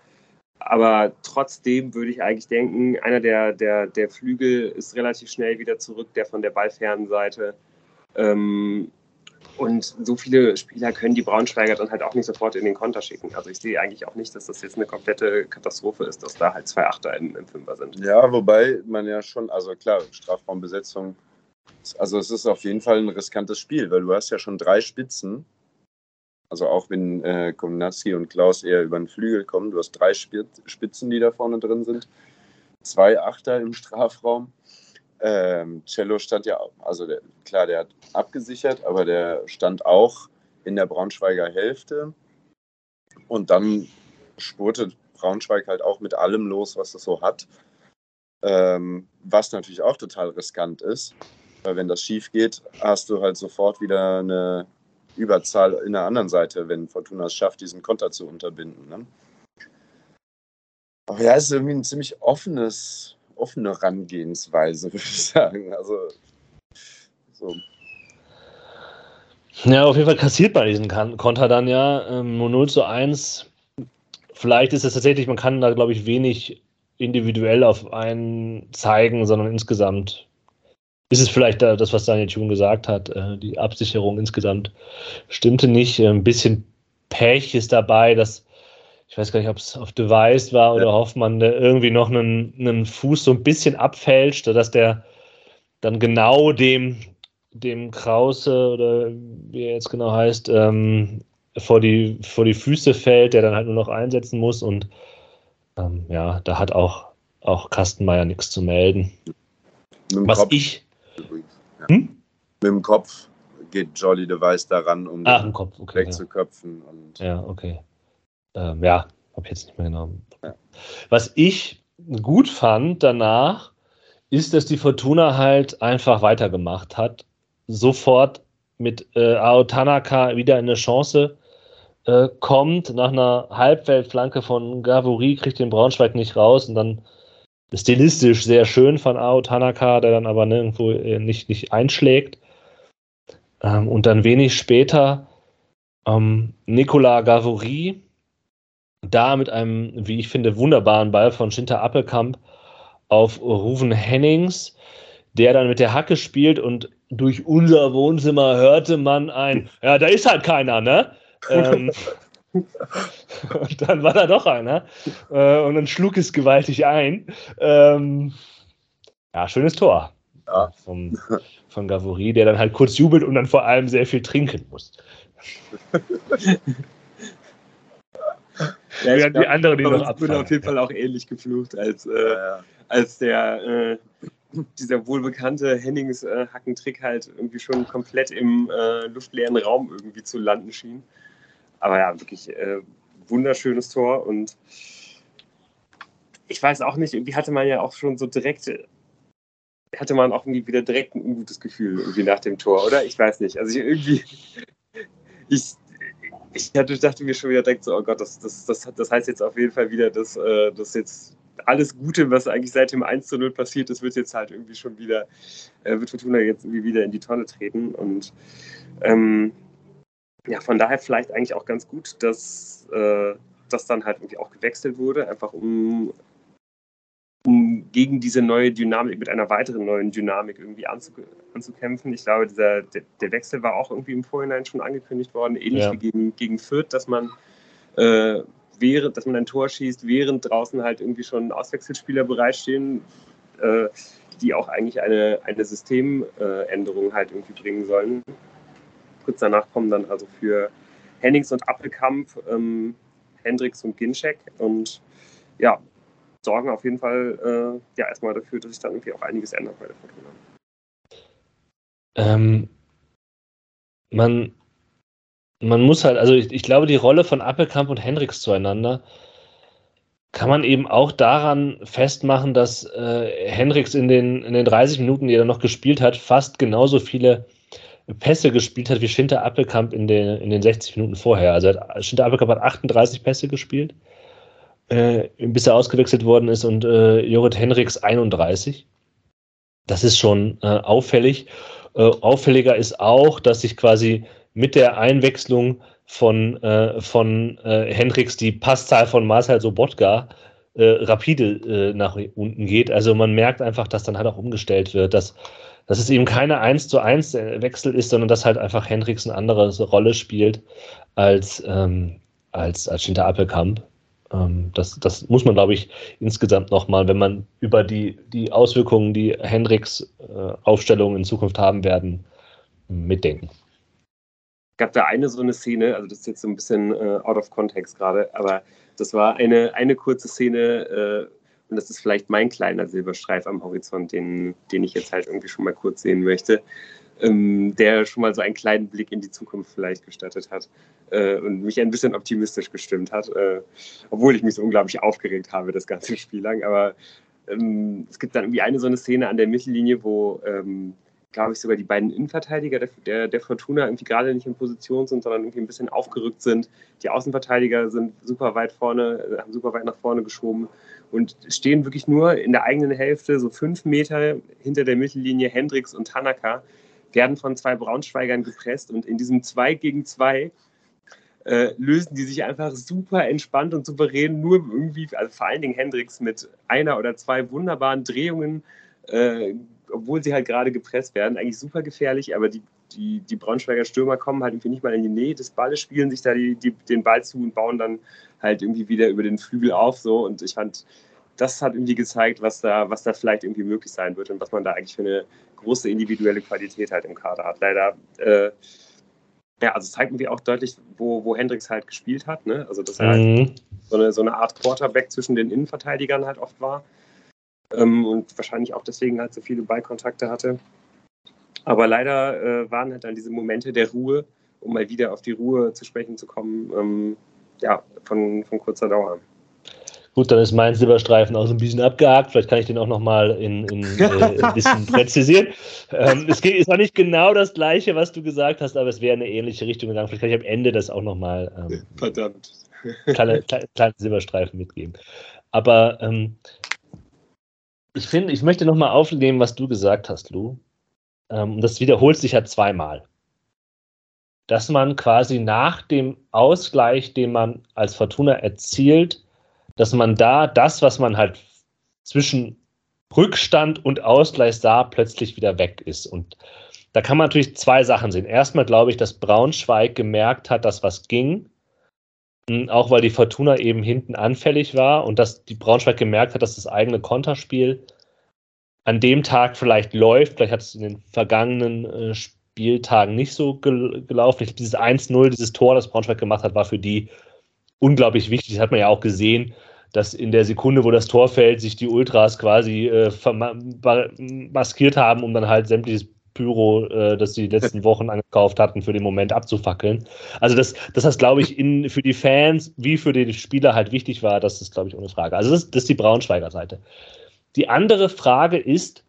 Aber trotzdem würde ich eigentlich denken, einer der, der, der Flügel ist relativ schnell wieder zurück, der von der ballfernen Seite. Ähm, und so viele Spieler können die Braunschweiger dann halt auch nicht sofort in den Konter schicken. Also ich sehe eigentlich auch nicht, dass das jetzt eine komplette Katastrophe ist, dass da halt zwei Achter im, im Fünfer sind. Ja, wobei man ja schon, also klar, Strafraumbesetzung, also es ist auf jeden Fall ein riskantes Spiel, weil du hast ja schon drei Spitzen. Also auch wenn äh, Komnatski und Klaus eher über den Flügel kommen, du hast drei Spitzen, die da vorne drin sind. Zwei Achter im Strafraum. Ähm, Cello stand ja, also der, klar, der hat abgesichert, aber der stand auch in der Braunschweiger Hälfte. Und dann spurte Braunschweig halt auch mit allem los, was es so hat. Ähm, was natürlich auch total riskant ist, weil wenn das schief geht, hast du halt sofort wieder eine Überzahl in der anderen Seite, wenn Fortuna es schafft, diesen Konter zu unterbinden. Ne? Aber ja, es ist irgendwie ein ziemlich offenes offene Herangehensweise, würde ich sagen. Also so. Ja, auf jeden Fall kassiert man diesen Konter dann ja. Ähm, 0 zu 1. Vielleicht ist es tatsächlich, man kann da, glaube ich, wenig individuell auf einen zeigen, sondern insgesamt ist es vielleicht das, was Daniel Thun gesagt hat. Äh, die Absicherung insgesamt stimmte nicht. Ein bisschen Pech ist dabei, dass ich weiß gar nicht, ob es auf Device war oder ja. Hoffmann, der irgendwie noch einen, einen Fuß so ein bisschen abfälscht, dass der dann genau dem, dem Krause oder wie er jetzt genau heißt, ähm, vor, die, vor die Füße fällt, der dann halt nur noch einsetzen muss. Und ähm, ja, da hat auch, auch Kastenmeier nichts zu melden. Was Kopf ich. Ja. Hm? Mit dem Kopf geht Jolly Device daran, um Ach, den Kopf, okay, wegzuköpfen. Ja. Ja, okay. Ähm, ja, habe ich jetzt nicht mehr genau. Ja. Was ich gut fand danach, ist, dass die Fortuna halt einfach weitergemacht hat. Sofort mit äh, Ao Tanaka wieder in eine Chance äh, kommt. Nach einer Halbweltflanke von Gavori kriegt den Braunschweig nicht raus und dann stilistisch sehr schön von Ao Tanaka, der dann aber nirgendwo äh, nicht, nicht einschlägt. Ähm, und dann wenig später ähm, Nicolas Gavori da mit einem, wie ich finde, wunderbaren Ball von Schinter Appelkamp auf Ruven Hennings, der dann mit der Hacke spielt und durch unser Wohnzimmer hörte man ein, ja, da ist halt keiner, ne? ähm, und dann war da doch einer äh, und dann schlug es gewaltig ein. Ähm, ja, schönes Tor ja. Vom, von Gavori, der dann halt kurz jubelt und dann vor allem sehr viel trinken muss. Ja, Während glaub, die anderen die noch abfangen. wurde auf jeden Fall auch ähnlich geflucht als, äh, ja, als der äh, dieser wohlbekannte Hennings äh, Hackentrick halt irgendwie schon komplett im äh, luftleeren Raum irgendwie zu landen schien. Aber ja, wirklich äh, wunderschönes Tor und ich weiß auch nicht, irgendwie hatte man ja auch schon so direkt, hatte man auch irgendwie wieder direkt ein ungutes Gefühl irgendwie nach dem Tor, oder? Ich weiß nicht. Also ich irgendwie, ich, ich hatte, dachte mir schon wieder direkt so, oh Gott, das, das, das, das heißt jetzt auf jeden Fall wieder, dass, äh, dass jetzt alles Gute, was eigentlich seit dem 1 zu 0 passiert ist, wird jetzt halt irgendwie schon wieder, äh, wird Fortuna jetzt irgendwie wieder in die Tonne treten. Und ähm, ja, von daher vielleicht eigentlich auch ganz gut, dass äh, das dann halt irgendwie auch gewechselt wurde, einfach um um gegen diese neue Dynamik mit einer weiteren neuen Dynamik irgendwie anzukämpfen. Ich glaube, dieser, der, der, Wechsel war auch irgendwie im Vorhinein schon angekündigt worden, ähnlich ja. wie gegen, gegen Fürth, dass man äh, während, dass man ein Tor schießt, während draußen halt irgendwie schon Auswechselspieler bereitstehen. Äh, die auch eigentlich eine, eine Systemänderung halt irgendwie bringen sollen. Kurz danach kommen dann also für Hennings und Appelkamp ähm, Hendricks und Ginczek und ja, sorgen auf jeden Fall äh, ja erstmal dafür, dass sich dann irgendwie auch einiges ändert bei der Fortuna. Ähm, man, man muss halt, also ich, ich glaube, die Rolle von Appelkamp und Hendricks zueinander kann man eben auch daran festmachen, dass äh, Hendricks in den, in den 30 Minuten, die er noch gespielt hat, fast genauso viele Pässe gespielt hat wie Schinter Appelkamp in den, in den 60 Minuten vorher. Also hat, Schinter Appelkamp hat 38 Pässe gespielt, äh, bis er ausgewechselt worden ist und äh, Jorrit Hendricks 31. Das ist schon äh, auffällig. Äh, auffälliger ist auch, dass sich quasi mit der Einwechslung von, äh, von äh, Hendricks die Passzahl von Marcel Sobotka rapide nach unten geht. Also man merkt einfach, dass dann halt auch umgestellt wird, dass, dass es eben keine 1 zu 1 Wechsel ist, sondern dass halt einfach Hendricks eine andere Rolle spielt als, ähm, als, als Schinter Appelkamp. Ähm, das, das muss man, glaube ich, insgesamt nochmal, wenn man über die, die Auswirkungen, die Hendricks äh, Aufstellungen in Zukunft haben werden, mitdenken. Gab da eine so eine Szene, also das ist jetzt so ein bisschen äh, out of context gerade, aber das war eine, eine kurze Szene äh, und das ist vielleicht mein kleiner Silberstreif am Horizont, den, den ich jetzt halt irgendwie schon mal kurz sehen möchte, ähm, der schon mal so einen kleinen Blick in die Zukunft vielleicht gestattet hat äh, und mich ein bisschen optimistisch gestimmt hat, äh, obwohl ich mich so unglaublich aufgeregt habe das ganze Spiel lang, aber ähm, es gibt dann irgendwie eine so eine Szene an der Mittellinie, wo ähm, glaube ich, sogar die beiden Innenverteidiger der, der, der, Fortuna irgendwie gerade nicht in Position sind, sondern irgendwie ein bisschen aufgerückt sind. Die Außenverteidiger sind super weit vorne, äh, haben super weit nach vorne geschoben und stehen wirklich nur in der eigenen Hälfte, so fünf Meter hinter der Mittellinie. Hendricks und Tanaka werden von zwei Braunschweigern gepresst und in diesem 2 gegen 2 äh, lösen die sich einfach super entspannt und souverän, nur irgendwie, also vor allen Dingen Hendricks mit einer oder zwei wunderbaren Drehungen äh, obwohl sie halt gerade gepresst werden, eigentlich super gefährlich, aber die, die, die Braunschweiger Stürmer kommen halt irgendwie nicht mal in die Nähe des Balles, spielen sich da die, die, den Ball zu und bauen dann halt irgendwie wieder über den Flügel auf. So. Und ich fand, das hat irgendwie gezeigt, was da, was da vielleicht irgendwie möglich sein wird und was man da eigentlich für eine große individuelle Qualität halt im Kader hat. Leider, äh, ja, also zeigt irgendwie auch deutlich, wo, wo Hendricks halt gespielt hat. Ne? Also, dass er halt mhm. halt so, eine, so eine Art Quarterback zwischen den Innenverteidigern halt oft war ähm, und wahrscheinlich auch deswegen halt so viele Ballkontakte hatte. Aber leider äh, waren halt dann diese Momente der Ruhe, um mal wieder auf die Ruhe zu sprechen zu kommen, ähm, ja, von, von kurzer Dauer. Gut, dann ist mein Silberstreifen auch so ein bisschen abgehakt. Vielleicht kann ich den auch nochmal in, in äh, ein bisschen präzisieren. Ähm, es ist auch nicht genau das Gleiche, was du gesagt hast, aber es wäre eine ähnliche Richtung gegangen. Vielleicht kann ich am Ende das auch nochmal ähm, Verdammt. kleine, kleine, Silberstreifen mitgeben. Aber ähm, ich finde, ich möchte nochmal aufnehmen, was du gesagt hast, Lou. Ähm, das wiederholt sich ja zweimal. Dass man quasi nach dem Ausgleich, den man als Fortuna erzielt, dass man da das, was man halt zwischen Rückstand und Ausgleich sah, plötzlich wieder weg ist. Und da kann man natürlich zwei Sachen sehen. Erstmal glaube ich, dass Braunschweig gemerkt hat, dass was ging auch weil die Fortuna eben hinten anfällig war und dass die Braunschweig gemerkt hat, dass das eigene Konterspiel an dem Tag vielleicht läuft. Vielleicht hat es in den vergangenen äh, Spieltagen nicht so gel gelaufen. Ich, dieses 1-0, dieses Tor, das Braunschweig gemacht hat, war für die unglaublich wichtig. Das hat man ja auch gesehen, dass in der Sekunde, wo das Tor fällt, sich die Ultras quasi äh, maskiert haben, um dann halt sämtliches Pyro, äh, das sie die letzten Wochen angekauft hatten, für den Moment abzufackeln. Also das, das heißt, glaube ich, in, für die Fans wie für die Spieler halt wichtig war, das ist, glaube ich, ohne Frage. Also das, das ist die Braunschweiger Seite. Die andere Frage ist,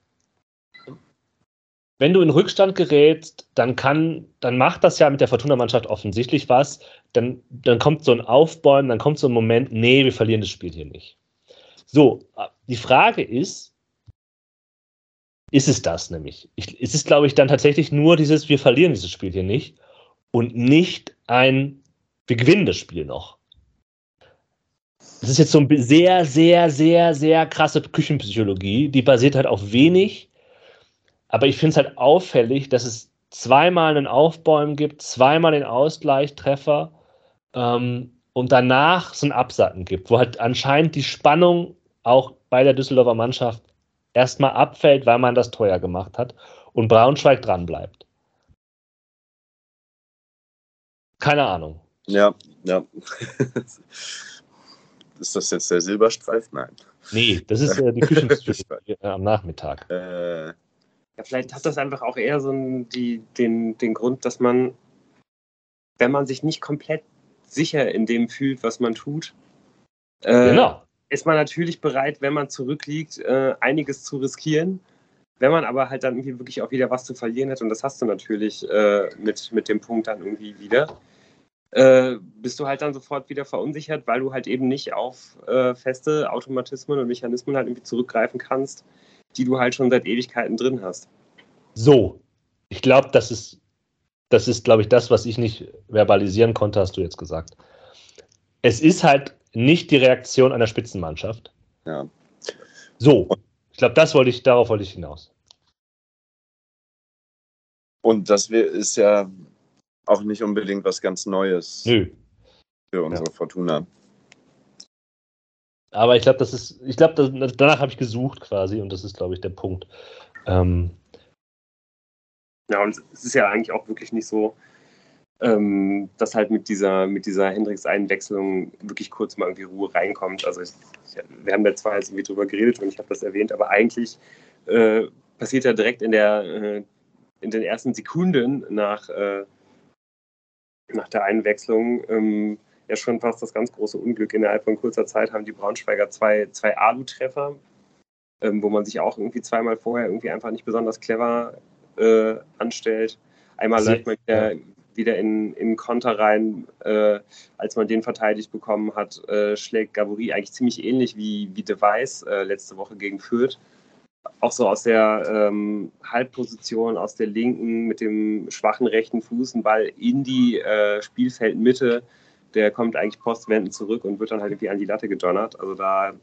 wenn du in Rückstand gerätst, dann kann, dann macht das ja mit der Fortuna-Mannschaft offensichtlich was. Dann, dann kommt so ein Aufbäumen, dann kommt so ein Moment, nee, wir verlieren das Spiel hier nicht. So, die Frage ist, ist es das nämlich. Ich, es ist, glaube ich, dann tatsächlich nur dieses, wir verlieren dieses Spiel hier nicht und nicht ein, wir gewinnen das Spiel noch. Das ist jetzt so eine sehr, sehr, sehr, sehr krasse Küchenpsychologie, die basiert halt auf wenig. Aber ich finde es halt auffällig, dass es zweimal einen Aufbäumen gibt, zweimal den Ausgleichstreffer ähm, und danach so ein Absacken gibt, wo halt anscheinend die Spannung auch bei der Düsseldorfer Mannschaft erstmal abfällt, weil man das teuer gemacht hat und Braunschweig dran bleibt. Keine Ahnung. Ja, ja. ist das jetzt der Silberstreif? Nein. Nee, das ist äh, die Küchentür am Nachmittag. Äh, ja, vielleicht hat das einfach auch eher so ein, die, den, den Grund, dass man, wenn man sich nicht komplett sicher in dem fühlt, was man tut, äh, genau. ist man natürlich bereit, wenn man zurückliegt, äh, einiges zu riskieren. Wenn man aber halt dann irgendwie wirklich auch wieder was zu verlieren hat, und das hast du natürlich äh, mit, mit dem Punkt dann irgendwie wieder, äh, bist du halt dann sofort wieder verunsichert, weil du halt eben nicht auf äh, feste Automatismen und Mechanismen halt irgendwie zurückgreifen kannst, die du halt schon seit Ewigkeiten drin hast. So, ich glaube, das ist, das ist, glaube ich, das, was ich nicht verbalisieren konnte, hast du jetzt gesagt. Es ist halt nicht die Reaktion einer Spitzenmannschaft. Ja. So, ich glaube, das wollte ich, darauf wollte ich hinaus. Und das ist ja auch nicht unbedingt was ganz Neues Nö. für unsere ja. Fortuna. Aber ich glaube, das ist, ich glaube, danach habe ich gesucht quasi und das ist, glaube ich, der Punkt. Ähm, ja, und es ist ja eigentlich auch wirklich nicht so, ähm, dass halt mit dieser, mit dieser Hendrix-Einwechslung wirklich kurz mal irgendwie Ruhe reinkommt. Also ich, ich, wir haben da zwar jetzt irgendwie drüber geredet und ich habe das erwähnt, aber eigentlich äh, passiert ja direkt in der äh, in den ersten Sekunden nach, äh, nach der Einwechslung ähm, ja schon fast das ganz große Unglück. Innerhalb von kurzer Zeit haben die Braunschweiger zwei, zwei Alu-Treffer, ähm, wo man sich auch irgendwie zweimal vorher irgendwie einfach nicht besonders clever äh, anstellt. Einmal läuft man wieder, wieder in, in Konter rein, äh, als man den verteidigt bekommen hat, äh, schlägt Gabori eigentlich ziemlich ähnlich wie, wie Device äh, letzte Woche gegen Fürth auch so aus der ähm, Halbposition, aus der linken, mit dem schwachen rechten Fuß, ein Ball in die äh, Spielfeldmitte. Der kommt eigentlich postwendend zurück und wird dann halt irgendwie an die Latte gedonnert. Also da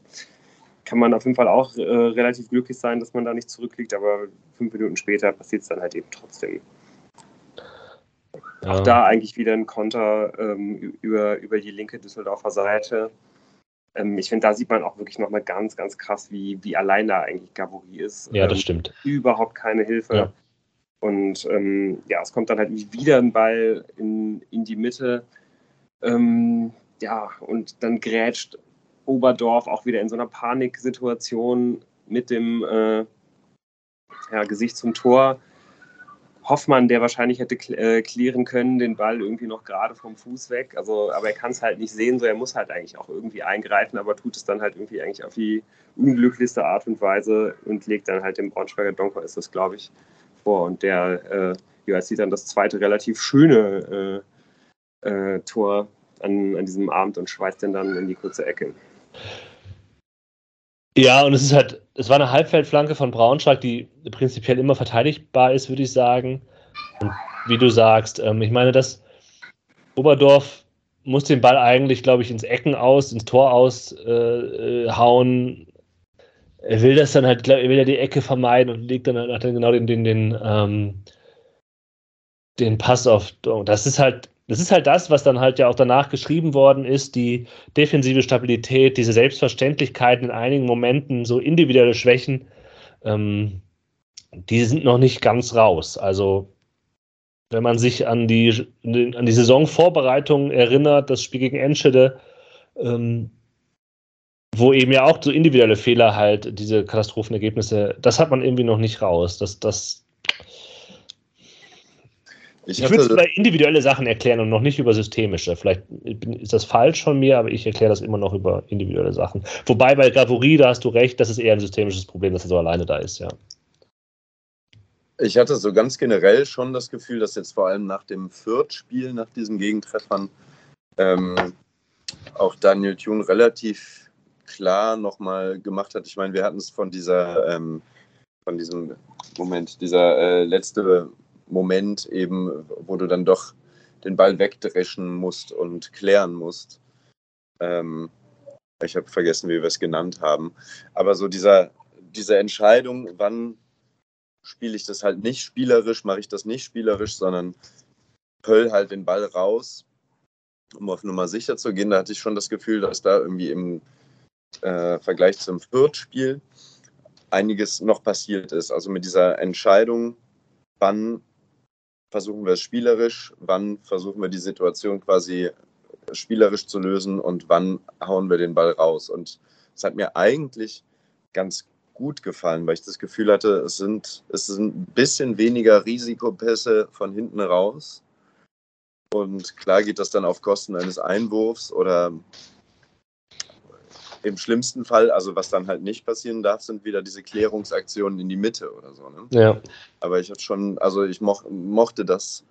kann man auf jeden Fall auch äh, relativ glücklich sein, dass man da nicht zurückliegt, aber fünf Minuten später passiert es dann halt eben trotzdem. Ja. Auch da eigentlich wieder ein Konter ähm, über, über die linke Düsseldorfer Seite. Ähm, ich finde, da sieht man auch wirklich nochmal ganz, ganz krass, wie, wie allein da eigentlich Gabori ist. Ja, das ähm, stimmt. Überhaupt keine Hilfe. Ja. Und ähm, ja, es kommt dann halt wieder ein Ball in, in die Mitte. Ähm, ja, und dann grätscht Oberdorf auch wieder in so einer Paniksituation mit dem äh, ja, Gesicht zum Tor. Hoffmann, der wahrscheinlich hätte äh, klären können, den Ball irgendwie noch gerade vom Fuß weg. Also, aber er kann es halt nicht sehen, so er muss halt eigentlich auch irgendwie eingreifen, aber tut es dann halt irgendwie eigentlich auf die unglücklichste Art und Weise und legt dann halt dem Braunschweiger Donker ist das, glaube ich, vor. Und der äh, ja, sieht dann das zweite relativ schöne äh, äh, Tor an, an diesem Abend und schweißt den dann in die kurze Ecke. Ja, und es ist halt, es war eine Halbfeldflanke von Braunschweig, die prinzipiell immer verteidigbar ist, würde ich sagen. Und wie du sagst, ähm, ich meine, das Oberdorf muss den Ball eigentlich, glaube ich, ins Ecken aus, ins Tor aushauen. Äh, er will das dann halt, glaub, er will ja die Ecke vermeiden und legt dann, hat dann genau den, den, den, ähm, den Pass auf. Das ist halt das ist halt das, was dann halt ja auch danach geschrieben worden ist, die defensive Stabilität, diese Selbstverständlichkeiten in einigen Momenten, so individuelle Schwächen, ähm, die sind noch nicht ganz raus. Also wenn man sich an die, an die Saisonvorbereitung erinnert, das Spiel gegen Enschede, ähm, wo eben ja auch so individuelle Fehler halt, diese Katastrophenergebnisse, das hat man irgendwie noch nicht raus. Das, das, ich, ich würde es über individuelle Sachen erklären und noch nicht über systemische. Vielleicht ist das falsch von mir, aber ich erkläre das immer noch über individuelle Sachen. Wobei bei Gavory, da hast du recht, das ist eher ein systemisches Problem, dass er so alleine da ist, ja. Ich hatte so ganz generell schon das Gefühl, dass jetzt vor allem nach dem Fürth-Spiel, nach diesen Gegentreffern, ähm, auch Daniel Thune relativ klar nochmal gemacht hat. Ich meine, wir hatten es von dieser, ähm, von diesem Moment, dieser äh, letzte Moment eben, wo du dann doch den Ball wegdreschen musst und klären musst. Ähm, ich habe vergessen, wie wir es genannt haben. Aber so dieser, diese Entscheidung, wann spiele ich das halt nicht spielerisch, mache ich das nicht spielerisch, sondern pöll halt den Ball raus, um auf Nummer sicher zu gehen. Da hatte ich schon das Gefühl, dass da irgendwie im äh, Vergleich zum Fürth-Spiel einiges noch passiert ist. Also mit dieser Entscheidung, wann versuchen wir es spielerisch, wann versuchen wir die Situation quasi spielerisch zu lösen und wann hauen wir den Ball raus. Und es hat mir eigentlich ganz gut gefallen, weil ich das Gefühl hatte, es sind, es sind ein bisschen weniger Risikopässe von hinten raus. Und klar geht das dann auf Kosten eines Einwurfs oder im schlimmsten Fall, also was dann halt nicht passieren darf, sind wieder diese Klärungsaktionen in die Mitte oder so. Ne? Ja. Aber ich hatte schon, also ich moch, mochte das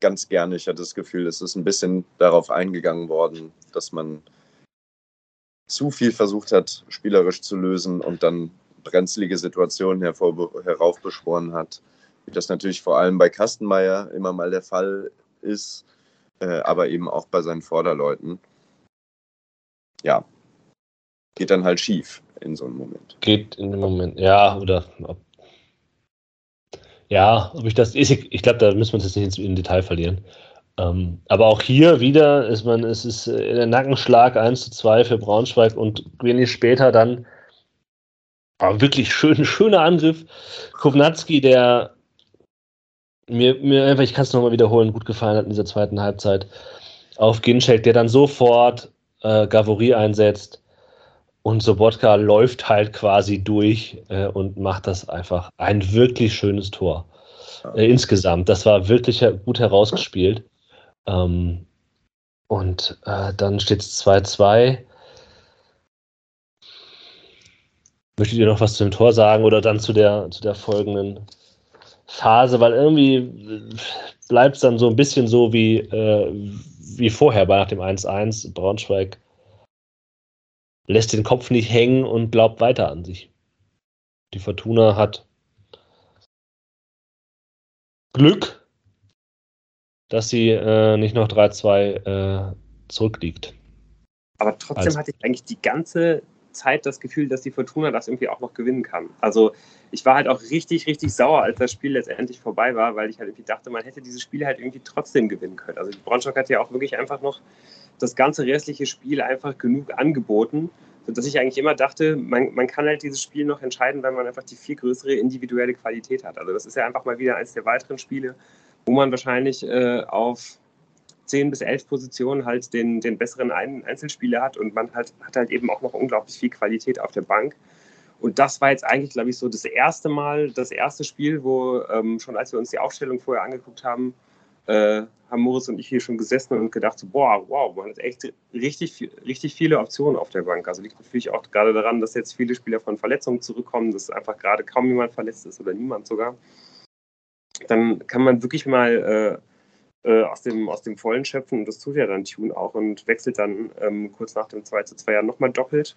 ganz gerne. Ich hatte das Gefühl, es ist ein bisschen darauf eingegangen worden, dass man zu viel versucht hat, spielerisch zu lösen und dann brenzlige Situationen heraufbeschworen hat. Wie das natürlich vor allem bei Kastenmeier immer mal der Fall ist, äh, aber eben auch bei seinen Vorderleuten. Ja, geht dann halt schief in so einem Moment. Geht in dem Moment, ja, oder ob, ja, ob ich das, ich, ich glaube, da müssen wir uns jetzt nicht in Detail verlieren. Ähm, aber auch hier wieder ist man, es ist äh, der Nackenschlag 1 zu 2 für Braunschweig und wenig später dann aber wirklich schön, schöner Angriff. Kovnatski, der mir, mir einfach, ich kann es nochmal wiederholen, gut gefallen hat in dieser zweiten Halbzeit auf Ginchek, der dann sofort äh, Gavory einsetzt und Sobotka läuft halt quasi durch äh, und macht das einfach ein wirklich schönes Tor. Äh, insgesamt. Das war wirklich gut herausgespielt. Ähm, und äh, dann steht es 2-2. Möchtet ihr noch was zu dem Tor sagen oder dann zu der, zu der folgenden Phase? Weil irgendwie bleibt es dann so ein bisschen so wie, äh, wie vorher bei nach dem 1-1. Braunschweig lässt den Kopf nicht hängen und glaubt weiter an sich. Die Fortuna hat Glück, dass sie äh, nicht noch 3-2 äh, zurückliegt. Aber trotzdem also. hatte ich eigentlich die ganze Zeit das Gefühl, dass die Fortuna das irgendwie auch noch gewinnen kann. Also ich war halt auch richtig, richtig sauer, als das Spiel letztendlich vorbei war, weil ich halt irgendwie dachte, man hätte dieses Spiel halt irgendwie trotzdem gewinnen können. Also Braunschweig hat ja auch wirklich einfach noch das ganze restliche Spiel einfach genug angeboten, sodass ich eigentlich immer dachte, man, man kann halt dieses Spiel noch entscheiden, wenn man einfach die viel größere individuelle Qualität hat. Also das ist ja einfach mal wieder eines der weiteren Spiele, wo man wahrscheinlich äh, auf 10 bis 11 Positionen halt den, den besseren Einzelspieler hat und man halt, hat halt eben auch noch unglaublich viel Qualität auf der Bank. Und das war jetzt eigentlich, glaube ich, so das erste Mal, das erste Spiel, wo ähm, schon als wir uns die Aufstellung vorher angeguckt haben, äh, haben Moritz und ich hier schon gesessen und gedacht, so, boah, wow, man hat echt richtig, richtig viele Optionen auf der Bank. Also liegt natürlich auch gerade daran, dass jetzt viele Spieler von Verletzungen zurückkommen, dass einfach gerade kaum jemand verletzt ist oder niemand sogar. Dann kann man wirklich mal äh, äh, aus, dem, aus dem Vollen schöpfen und das tut ja dann Tune auch und wechselt dann ähm, kurz nach dem 2 zu 2 Jahr nochmal doppelt.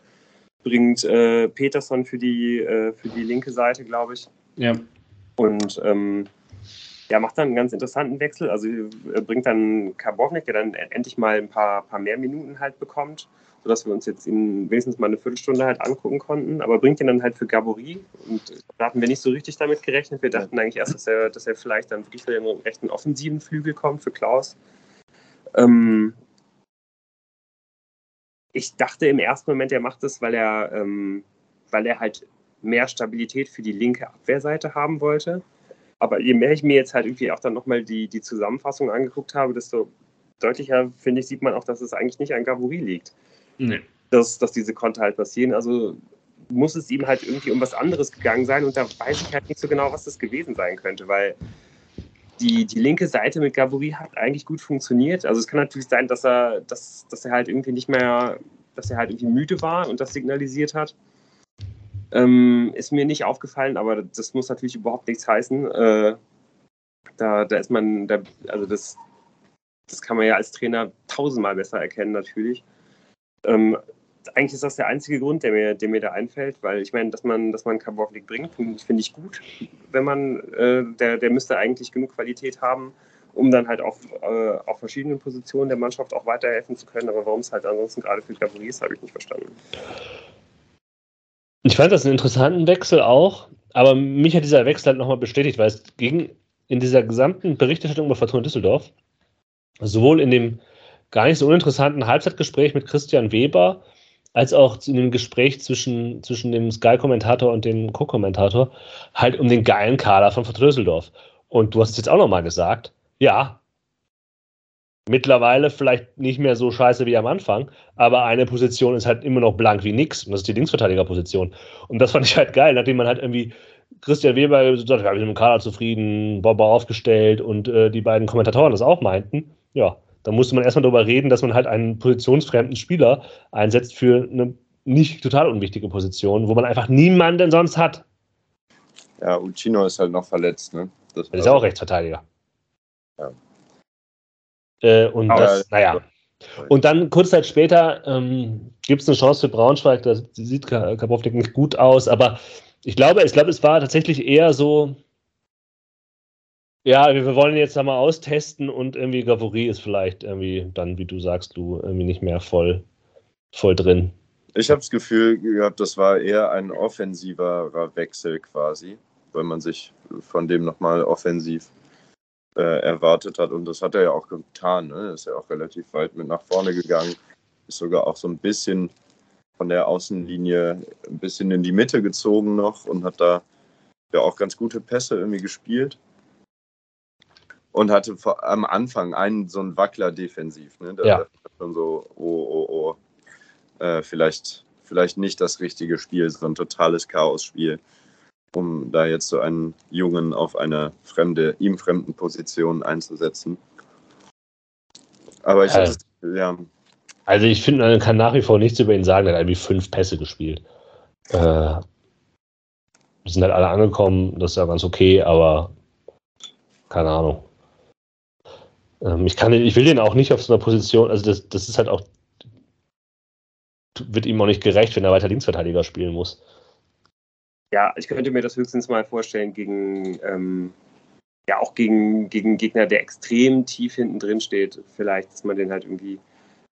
Bringt äh, Peterson für die, äh, für die linke Seite, glaube ich. Ja. Und ähm, ja, macht dann einen ganz interessanten Wechsel. Also bringt dann Karbovnik, der dann endlich mal ein paar, paar mehr Minuten halt bekommt, sodass wir uns jetzt in wenigstens mal eine Viertelstunde halt angucken konnten. Aber bringt ihn dann halt für Gabory. Und da hatten wir nicht so richtig damit gerechnet. Wir dachten eigentlich erst, dass er, dass er vielleicht dann wirklich für den rechten offensiven Flügel kommt, für Klaus. Ähm ich dachte im ersten Moment, er macht das, weil er, ähm, weil er halt mehr Stabilität für die linke Abwehrseite haben wollte. Aber je mehr ich mir jetzt halt irgendwie auch dann nochmal die, die Zusammenfassung angeguckt habe, desto deutlicher, finde ich, sieht man auch, dass es eigentlich nicht an Gavuri liegt. Nee. Dass, dass diese Konter halt passieren. Also muss es ihm halt irgendwie um was anderes gegangen sein und da weiß ich halt nicht so genau, was das gewesen sein könnte, weil die, die linke Seite mit Gavuri hat eigentlich gut funktioniert. Also es kann natürlich sein, dass er, dass, dass er halt irgendwie nicht mehr, dass er halt irgendwie müde war und das signalisiert hat. Ähm, ist mir nicht aufgefallen, aber das muss natürlich überhaupt nichts heißen. Äh, da, da ist man, da, also das, das kann man ja als Trainer tausendmal besser erkennen, natürlich. Ähm, eigentlich ist das der einzige Grund, der mir, der mir da einfällt, weil ich meine, dass man, dass man Carbovnik bringt, finde ich gut. Wenn man, äh, der, der müsste eigentlich genug Qualität haben, um dann halt auf, äh, auf verschiedenen Positionen der Mannschaft auch weiterhelfen zu können. Aber warum es halt ansonsten gerade für Cavalier ist, habe ich nicht verstanden. Ich fand das einen interessanten Wechsel auch, aber mich hat dieser Wechsel halt nochmal bestätigt, weil es ging in dieser gesamten Berichterstattung über Fortuna Düsseldorf, sowohl in dem gar nicht so uninteressanten Halbzeitgespräch mit Christian Weber, als auch in dem Gespräch zwischen, zwischen dem Sky-Kommentator und dem Co-Kommentator halt um den geilen Kader von Vertröseldorf. Und du hast es jetzt auch nochmal gesagt, ja, mittlerweile vielleicht nicht mehr so scheiße wie am Anfang, aber eine Position ist halt immer noch blank wie nix und das ist die Linksverteidigerposition. Und das fand ich halt geil, nachdem man halt irgendwie Christian Weber gesagt hat, wir sind mit dem Kader zufrieden, Bobber aufgestellt und äh, die beiden Kommentatoren das auch meinten, ja, da musste man erstmal darüber reden, dass man halt einen positionsfremden Spieler einsetzt für eine nicht total unwichtige Position, wo man einfach niemanden sonst hat. Ja, Uccino ist halt noch verletzt, ne? Das, ist ja auch Rechtsverteidiger. Ja. Äh, und Aber das, naja. Und dann kurz Zeit später ähm, gibt es eine Chance für Braunschweig, da sieht Kabownik nicht gut aus, aber ich glaube, ich glaube, es war tatsächlich eher so, ja, wir wollen jetzt mal austesten und irgendwie Gavory ist vielleicht irgendwie dann, wie du sagst, du irgendwie nicht mehr voll, voll drin. Ich habe das Gefühl gehabt, das war eher ein offensiverer Wechsel quasi, weil man sich von dem nochmal offensiv äh, erwartet hat. Und das hat er ja auch getan. Ne? Ist ja auch relativ weit mit nach vorne gegangen. Ist sogar auch so ein bisschen von der Außenlinie ein bisschen in die Mitte gezogen noch und hat da ja auch ganz gute Pässe irgendwie gespielt und hatte vor, am Anfang einen so einen Wackler defensiv. Ne? Da ja. schon so, oh, oh, oh, äh, vielleicht, vielleicht nicht das richtige Spiel, sondern ein totales Chaos-Spiel, um da jetzt so einen Jungen auf eine fremde, ihm fremden Position einzusetzen. Aber ich also, hatte, ja. Also ich finde, man kann nach wie vor nichts über ihn sagen, er hat irgendwie fünf Pässe gespielt. Äh, sind halt alle angekommen, das ist ja ganz okay, aber keine Ahnung. Ähm, ich, kann, ich will den auch nicht auf so einer Position, also das, das ist halt auch, wird ihm auch nicht gerecht, wenn er weiter Linksverteidiger spielen muss. Ja, ich könnte mir das höchstens mal vorstellen gegen, ähm, ja auch gegen, gegen Gegner, der extrem tief hinten drin steht. Vielleicht, dass man den halt irgendwie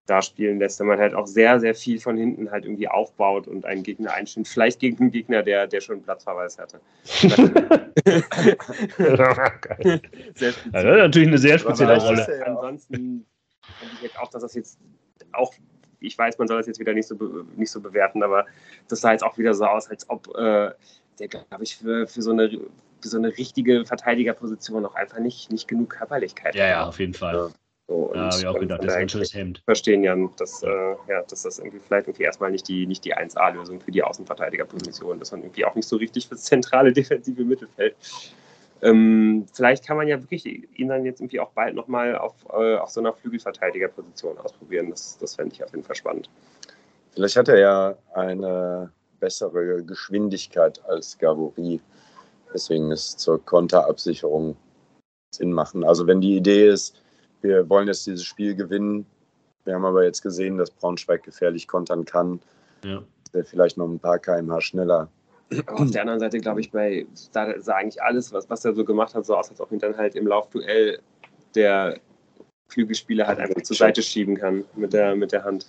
da spielen lässt, wenn man halt auch sehr, sehr viel von hinten halt irgendwie aufbaut und einen Gegner einstimmt. Vielleicht gegen einen Gegner, der, der schon Platzverweis hatte. sehr also, natürlich eine sehr spezielle Rolle. Ansonsten finde ich jetzt auch, dass das jetzt auch, ich weiß, man soll das jetzt wieder nicht so, nicht so bewerten, aber das sah jetzt auch wieder so aus, als ob äh, der, glaube ich, für, für so eine für so eine richtige Verteidigerposition auch einfach nicht, nicht genug Körperlichkeit Ja, ja, auf jeden Fall. Ja. So, ja, habe ich auch gedacht, das ist ein schönes Hemd. Verstehen ja, dass, äh, ja, dass das irgendwie vielleicht irgendwie erstmal nicht die, nicht die 1A-Lösung für die Außenverteidigerposition ist und irgendwie auch nicht so richtig fürs zentrale defensive Mittelfeld. Ähm, vielleicht kann man ja wirklich ihn dann jetzt irgendwie auch bald nochmal auf, äh, auf so einer Flügelverteidigerposition ausprobieren. Das, das fände ich auf jeden Fall spannend. Vielleicht hat er ja eine bessere Geschwindigkeit als Gavory. Deswegen ist zur Konterabsicherung Sinn machen. Also wenn die Idee ist, wir wollen jetzt dieses Spiel gewinnen. Wir haben aber jetzt gesehen, dass Braunschweig gefährlich kontern kann. Ja. Der vielleicht noch ein paar kmh schneller. Auf der anderen Seite glaube ich, bei da sah eigentlich alles, was, was er so gemacht hat, so aus, als ob ihn dann halt im Laufduell der Flügelspieler halt einfach zur Seite schieben kann mit der, mit der Hand.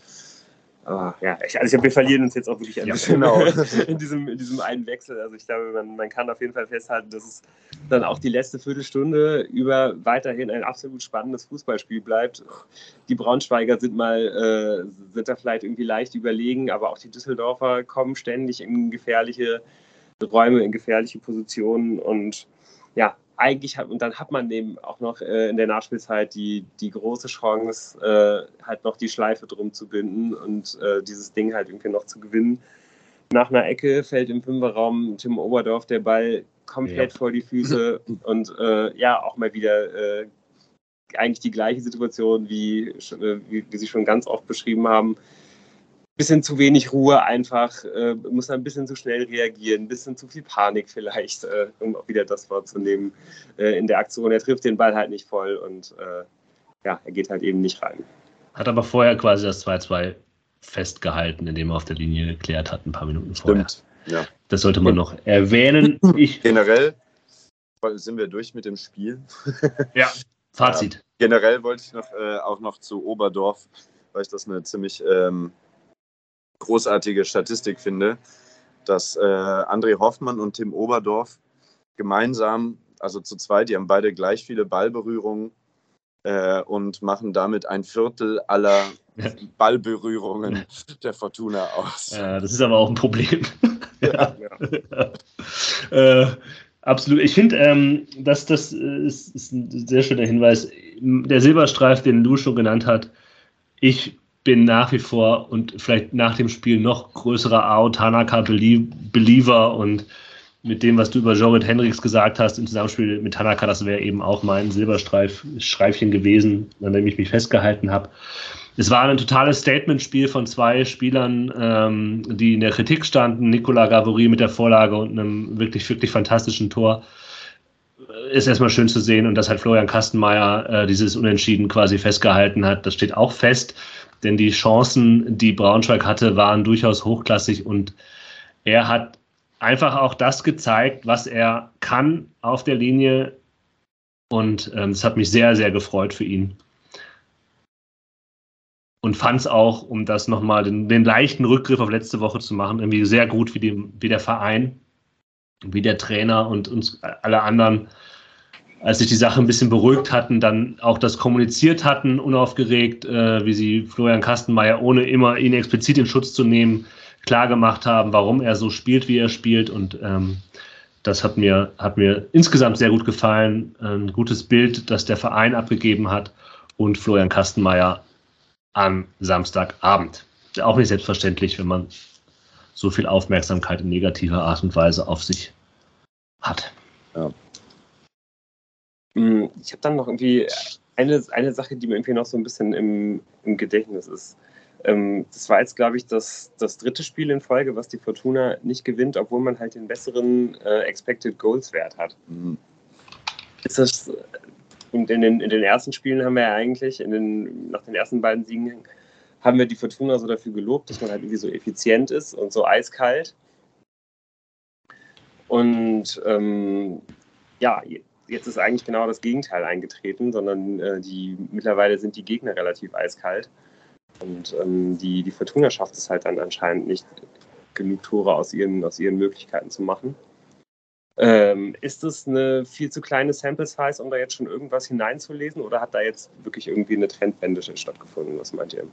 Aber ja, ich, also ich glaube, wir verlieren uns jetzt auch wirklich ein ja, bisschen genau. in, diesem, in diesem einen Wechsel. Also ich glaube, man, man kann auf jeden Fall festhalten, dass es dann auch die letzte Viertelstunde über weiterhin ein absolut spannendes Fußballspiel bleibt. Die Braunschweiger sind mal, äh, sind da vielleicht irgendwie leicht überlegen, aber auch die Düsseldorfer kommen ständig in gefährliche Räume, in gefährliche Positionen und ja, eigentlich hat, und dann hat man eben auch noch äh, in der Nachspielzeit die, die große Chance, äh, halt noch die Schleife drum zu binden und äh, dieses Ding halt irgendwie noch zu gewinnen. Nach einer Ecke fällt im Fünferraum Tim Oberdorf der Ball komplett ja. vor die Füße und äh, ja, auch mal wieder äh, eigentlich die gleiche Situation, wie, äh, wie, wie Sie schon ganz oft beschrieben haben bisschen zu wenig Ruhe einfach, äh, muss ein bisschen zu schnell reagieren, ein bisschen zu viel Panik vielleicht, äh, um auch wieder das Wort zu nehmen äh, in der Aktion. Er trifft den Ball halt nicht voll und äh, ja, er geht halt eben nicht rein. Hat aber vorher quasi das 2-2 festgehalten, indem er auf der Linie geklärt hat, ein paar Minuten vorher. Stimmt, ja. Das sollte man noch erwähnen. Ich generell sind wir durch mit dem Spiel. ja, Fazit. Ja, generell wollte ich noch, äh, auch noch zu Oberdorf, weil ich das eine ziemlich ähm, großartige Statistik finde, dass äh, André Hoffmann und Tim Oberdorf gemeinsam, also zu zweit, die haben beide gleich viele Ballberührungen äh, und machen damit ein Viertel aller Ballberührungen der Fortuna aus. Ja, das ist aber auch ein Problem. ja. ja. äh, absolut. Ich finde, ähm, das, das ist, ist, ein sehr schöner Hinweis. Der Silberstreif, den Lu schon genannt hat, ich bin nach wie vor und vielleicht nach dem Spiel noch größerer Ao Tanaka-Believer und mit dem, was du über Jorrit Hendricks gesagt hast, im Zusammenspiel mit Tanaka, das wäre eben auch mein Silberstreifchen gewesen, an dem ich mich festgehalten habe. Es war ein totales Statement-Spiel von zwei Spielern, ähm, die in der Kritik standen. Nicola Gavori mit der Vorlage und einem wirklich, wirklich fantastischen Tor. Ist erstmal schön zu sehen und dass halt Florian Kastenmeier äh, dieses Unentschieden quasi festgehalten hat, das steht auch fest, denn die Chancen, die Braunschweig hatte, waren durchaus hochklassig und er hat einfach auch das gezeigt, was er kann auf der Linie. Und ähm, es hat mich sehr, sehr gefreut für ihn. Und fand es auch, um das nochmal den, den leichten Rückgriff auf letzte Woche zu machen, irgendwie sehr gut, wie, die, wie der Verein, wie der Trainer und uns alle anderen, als sich die Sache ein bisschen beruhigt hatten, dann auch das kommuniziert hatten, unaufgeregt, äh, wie sie Florian Kastenmeier, ohne immer ihn explizit in Schutz zu nehmen, klar gemacht haben, warum er so spielt, wie er spielt. Und ähm, das hat mir, hat mir insgesamt sehr gut gefallen. Ein gutes Bild, das der Verein abgegeben hat und Florian Kastenmeier am Samstagabend. Auch nicht selbstverständlich, wenn man so viel Aufmerksamkeit in negativer Art und Weise auf sich hat. Ja. Hm, ich habe dann noch irgendwie eine, eine Sache, die mir irgendwie noch so ein bisschen im, im Gedächtnis ist. Ähm, das war jetzt, glaube ich, das, das dritte Spiel in Folge, was die Fortuna nicht gewinnt, obwohl man halt den besseren äh, Expected Goals Wert hat. Mhm. Ist das, und in den, in den ersten Spielen haben wir ja eigentlich, in den, nach den ersten beiden Siegen, haben wir die Fortuna so dafür gelobt, dass man halt irgendwie so effizient ist und so eiskalt. Und ähm, ja, jetzt ist eigentlich genau das Gegenteil eingetreten, sondern äh, die mittlerweile sind die Gegner relativ eiskalt. Und ähm, die, die Fortuna schafft es halt dann anscheinend nicht, genug Tore aus ihren, aus ihren Möglichkeiten zu machen. Ähm, ist es eine viel zu kleine Sample Size, um da jetzt schon irgendwas hineinzulesen, oder hat da jetzt wirklich irgendwie eine Trendwende stattgefunden? Was meint ihr?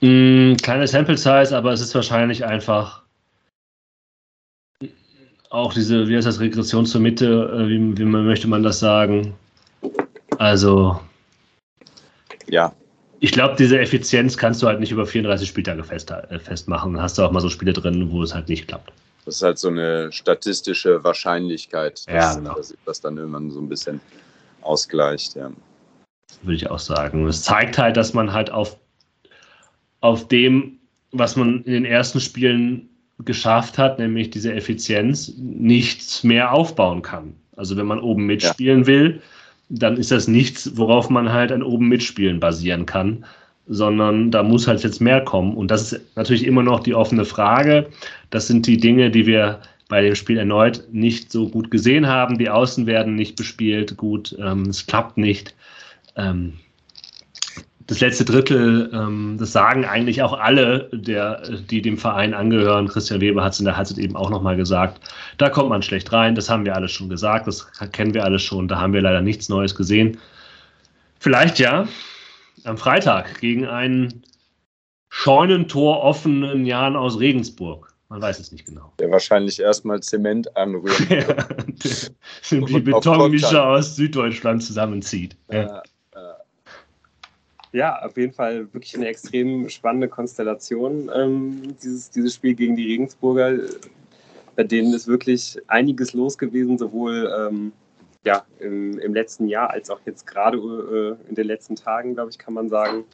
Mm, kleine Sample Size, aber es ist wahrscheinlich einfach auch diese, wie heißt das, Regression zur Mitte, äh, wie, wie möchte man das sagen? Also ja. Ich glaube, diese Effizienz kannst du halt nicht über 34 Spieltage fest, äh, festmachen. Dann hast du auch mal so Spiele drin, wo es halt nicht klappt. Das ist halt so eine statistische Wahrscheinlichkeit, dass, ja, genau. dass das dann irgendwann so ein bisschen ausgleicht. Ja. Würde ich auch sagen. Es zeigt halt, dass man halt auf, auf dem, was man in den ersten Spielen geschafft hat, nämlich diese Effizienz, nichts mehr aufbauen kann. Also wenn man oben mitspielen ja. will, dann ist das nichts, worauf man halt an oben mitspielen basieren kann, sondern da muss halt jetzt mehr kommen. Und das ist natürlich immer noch die offene Frage. Das sind die Dinge, die wir bei dem Spiel erneut nicht so gut gesehen haben. Die Außen werden nicht bespielt gut, ähm, es klappt nicht. Ähm, das letzte Drittel, ähm, das sagen eigentlich auch alle, der, die dem Verein angehören. Christian Weber hat es in der Halbzeit eben auch nochmal gesagt. Da kommt man schlecht rein, das haben wir alle schon gesagt, das kennen wir alle schon, da haben wir leider nichts Neues gesehen. Vielleicht ja, am Freitag gegen einen Scheunentor offenen Jan aus Regensburg. Man weiß es nicht genau. Der wahrscheinlich erstmal Zement anrührt. ja, die Betonmischer aus Süddeutschland zusammenzieht. Ja. Ja, auf jeden Fall wirklich eine extrem spannende Konstellation, ähm, dieses, dieses Spiel gegen die Regensburger. Bei denen ist wirklich einiges los gewesen, sowohl ähm, ja, im, im, letzten Jahr als auch jetzt gerade äh, in den letzten Tagen, glaube ich, kann man sagen.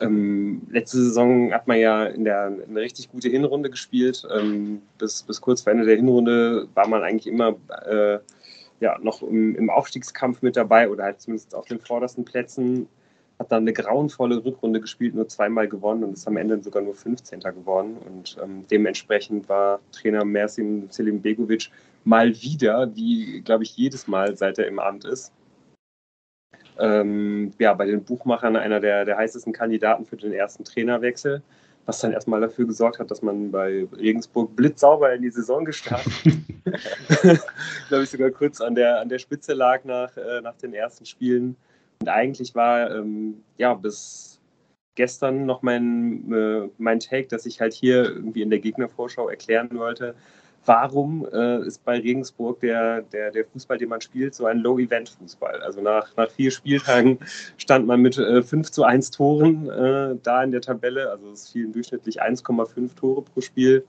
Ähm, letzte Saison hat man ja in der eine richtig gute Hinrunde gespielt. Ähm, bis, bis kurz vor Ende der Hinrunde war man eigentlich immer äh, ja, noch im, im Aufstiegskampf mit dabei oder halt zumindest auf den vordersten Plätzen hat dann eine grauenvolle Rückrunde gespielt, nur zweimal gewonnen und ist am Ende sogar nur 15. geworden. Und ähm, dementsprechend war Trainer Mersin Selim Begovic mal wieder, wie glaube ich jedes Mal, seit er im Amt ist, ähm, ja, bei den Buchmachern einer der, der heißesten Kandidaten für den ersten Trainerwechsel, was dann erstmal dafür gesorgt hat, dass man bei Regensburg blitzsauber in die Saison gestartet glaube ich sogar kurz an der, an der Spitze lag nach, äh, nach den ersten Spielen Und eigentlich war ähm, ja bis gestern noch mein, äh, mein Take, dass ich halt hier irgendwie in der Gegnervorschau erklären wollte, warum äh, ist bei Regensburg der, der, der Fußball, den man spielt, so ein Low-Event-Fußball. Also nach, nach vier Spieltagen stand man mit äh, 5 zu 1 Toren äh, da in der Tabelle. Also es fielen durchschnittlich 1,5 Tore pro Spiel.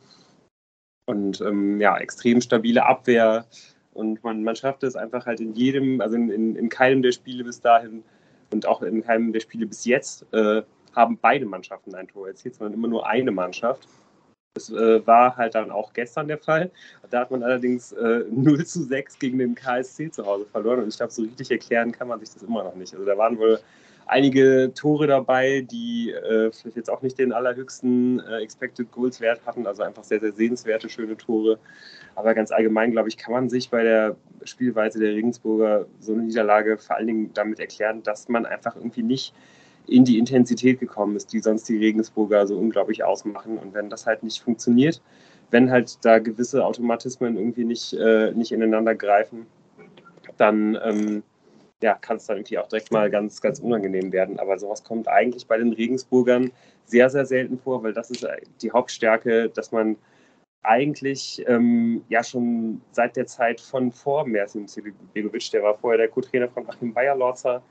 Und ähm, ja, extrem stabile Abwehr. Und man, man schafft es einfach halt in jedem, also in, in, in keinem der Spiele bis dahin und auch in keinem der Spiele bis jetzt, äh, haben beide Mannschaften ein Tor erzielt, sondern immer nur eine Mannschaft. Das äh, war halt dann auch gestern der Fall. Da hat man allerdings äh, 0 zu 6 gegen den KSC zu Hause verloren. Und ich glaube, so richtig erklären kann man sich das immer noch nicht. Also da waren wohl einige Tore dabei, die äh, vielleicht jetzt auch nicht den allerhöchsten äh, Expected Goals Wert hatten. Also einfach sehr, sehr sehenswerte, schöne Tore. Aber ganz allgemein, glaube ich, kann man sich bei der Spielweise der Regensburger so eine Niederlage vor allen Dingen damit erklären, dass man einfach irgendwie nicht in die Intensität gekommen ist, die sonst die Regensburger so unglaublich ausmachen. Und wenn das halt nicht funktioniert, wenn halt da gewisse Automatismen irgendwie nicht, äh, nicht ineinander greifen, dann ähm, ja, kann es dann irgendwie auch direkt mal ganz, ganz unangenehm werden. Aber sowas kommt eigentlich bei den Regensburgern sehr, sehr selten vor, weil das ist die Hauptstärke, dass man eigentlich ähm, ja schon seit der Zeit von vor Mersin Begovic, der war vorher der Co-Trainer von Achim Bayerlorzer,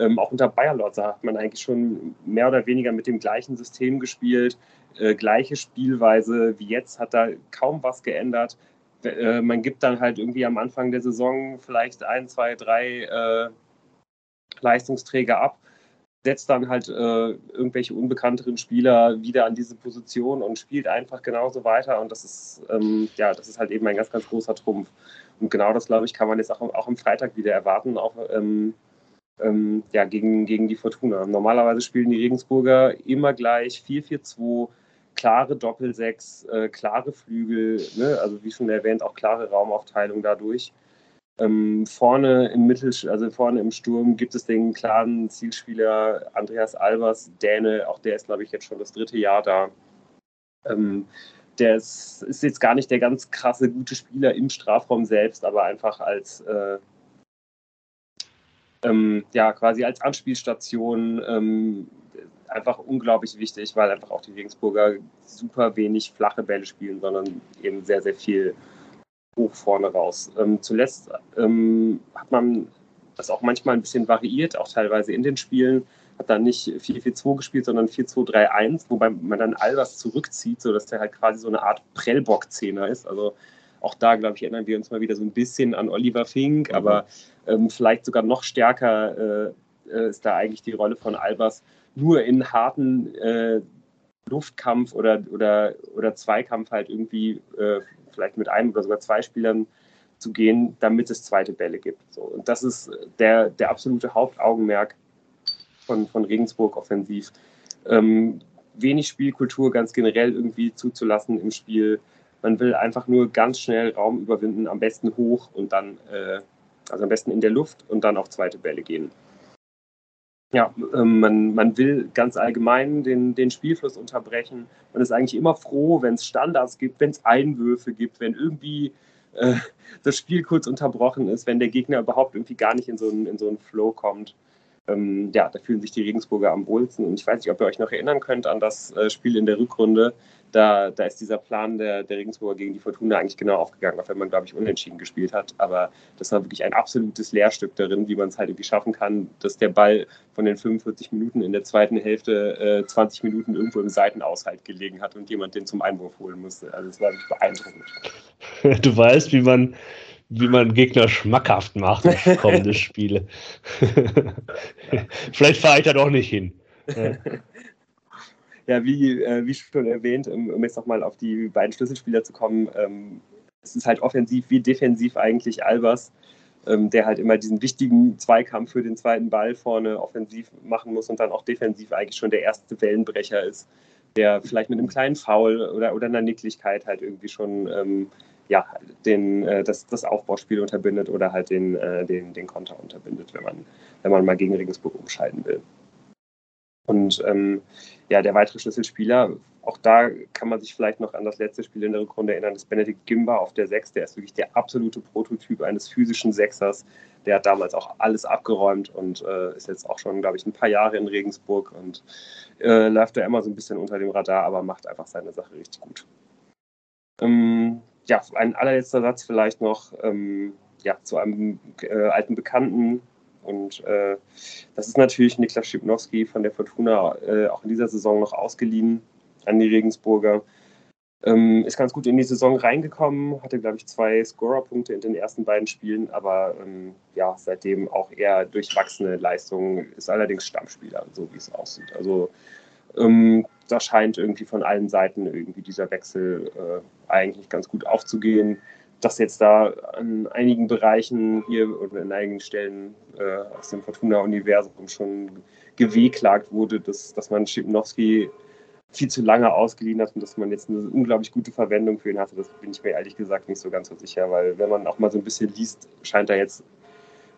ähm, auch unter Bayerlotzer hat man eigentlich schon mehr oder weniger mit dem gleichen System gespielt, äh, gleiche Spielweise wie jetzt, hat da kaum was geändert. Äh, man gibt dann halt irgendwie am Anfang der Saison vielleicht ein, zwei, drei äh, Leistungsträger ab, setzt dann halt äh, irgendwelche unbekannteren Spieler wieder an diese Position und spielt einfach genauso weiter. Und das ist, ähm, ja, das ist halt eben ein ganz, ganz großer Trumpf. Und genau das, glaube ich, kann man jetzt auch, auch am Freitag wieder erwarten. Auch ähm, ähm, ja, gegen, gegen die Fortuna. Normalerweise spielen die Regensburger immer gleich 4-4-2, klare Doppelsechs, äh, klare Flügel, ne? also wie schon erwähnt, auch klare Raumaufteilung dadurch. Ähm, vorne im Mittel, also vorne im Sturm gibt es den klaren Zielspieler Andreas Albers, Däne, auch der ist, glaube ich, jetzt schon das dritte Jahr da. Ähm, der ist, ist, jetzt gar nicht der ganz krasse, gute Spieler im Strafraum selbst, aber einfach als, äh, ähm, ja, quasi als Anspielstation ähm, einfach unglaublich wichtig, weil einfach auch die Regensburger super wenig flache Bälle spielen, sondern eben sehr, sehr viel hoch vorne raus. Ähm, zuletzt ähm, hat man das auch manchmal ein bisschen variiert, auch teilweise in den Spielen. Hat dann nicht 4-4-2 gespielt, sondern 4-2-3-1, wobei man dann Albers zurückzieht, sodass der halt quasi so eine Art Prellbock-Zehner ist. Also auch da, glaube ich, erinnern wir uns mal wieder so ein bisschen an Oliver Fink, mhm. aber ähm, vielleicht sogar noch stärker äh, äh, ist da eigentlich die Rolle von Albers nur in harten äh, Luftkampf oder, oder, oder Zweikampf halt irgendwie äh, vielleicht mit einem oder sogar zwei Spielern zu gehen, damit es zweite Bälle gibt. So, und das ist der, der absolute Hauptaugenmerk von, von Regensburg offensiv. Ähm, wenig Spielkultur ganz generell irgendwie zuzulassen im Spiel. Man will einfach nur ganz schnell Raum überwinden, am besten hoch und dann, äh, also am besten in der Luft und dann auf zweite Bälle gehen. Ja, ähm, man, man will ganz allgemein den, den Spielfluss unterbrechen. Man ist eigentlich immer froh, wenn es Standards gibt, wenn es Einwürfe gibt, wenn irgendwie äh, das Spiel kurz unterbrochen ist, wenn der Gegner überhaupt irgendwie gar nicht in so einen, in so einen Flow kommt ähm, ja, da fühlen sich die Regensburger am wohlsten. Und ich weiß nicht, ob ihr euch noch erinnern könnt an das äh, Spiel in der Rückrunde. Da, da ist dieser Plan der, der Regensburger gegen die Fortuna eigentlich genau aufgegangen, auch wenn man, glaube ich, unentschieden gespielt hat. Aber das war wirklich ein absolutes Lehrstück darin, wie man es halt irgendwie schaffen kann, dass der Ball von den 45 Minuten in der zweiten Hälfte äh, 20 Minuten irgendwo im Seitenaushalt gelegen hat und jemand den zum Einwurf holen musste. Also es war wirklich beeindruckend. Du weißt, wie man wie man Gegner schmackhaft macht für kommende Spiele. Vielleicht fahre ich da doch nicht hin. Ja, wie, äh, wie schon erwähnt, um, um jetzt nochmal auf die beiden Schlüsselspieler zu kommen, ähm, es ist halt offensiv wie defensiv eigentlich Albers, ähm, der halt immer diesen wichtigen Zweikampf für den zweiten Ball vorne offensiv machen muss und dann auch defensiv eigentlich schon der erste Wellenbrecher ist, der vielleicht mit einem kleinen Foul oder, oder einer Nicklichkeit halt irgendwie schon ähm, ja, den, äh, das, das Aufbauspiel unterbindet oder halt den, äh, den, den Konter unterbindet, wenn man, wenn man mal gegen Regensburg umschalten will. Und ähm, ja, der weitere Schlüsselspieler, auch da kann man sich vielleicht noch an das letzte Spiel in der Rückrunde erinnern, das Benedikt Gimba auf der Sechs, der ist wirklich der absolute Prototyp eines physischen Sechsers, Der hat damals auch alles abgeräumt und äh, ist jetzt auch schon, glaube ich, ein paar Jahre in Regensburg und äh, läuft da immer so ein bisschen unter dem Radar, aber macht einfach seine Sache richtig gut. Ähm, ja, ein allerletzter Satz vielleicht noch ähm, ja, zu einem äh, alten Bekannten. Und äh, das ist natürlich Niklas Schipnowski von der Fortuna äh, auch in dieser Saison noch ausgeliehen an die Regensburger. Ähm, ist ganz gut in die Saison reingekommen, hatte, glaube ich, zwei Scorerpunkte in den ersten beiden Spielen, aber ähm, ja, seitdem auch eher durchwachsene Leistungen, ist allerdings Stammspieler, so wie es aussieht. Also ähm, da scheint irgendwie von allen Seiten irgendwie dieser Wechsel äh, eigentlich ganz gut aufzugehen. Dass jetzt da an einigen Bereichen hier oder an einigen Stellen äh, aus dem Fortuna-Universum schon gewehklagt wurde, dass, dass man Schipnowski viel zu lange ausgeliehen hat und dass man jetzt eine unglaublich gute Verwendung für ihn hatte, das bin ich mir ehrlich gesagt nicht so ganz so sicher, weil wenn man auch mal so ein bisschen liest, scheint da jetzt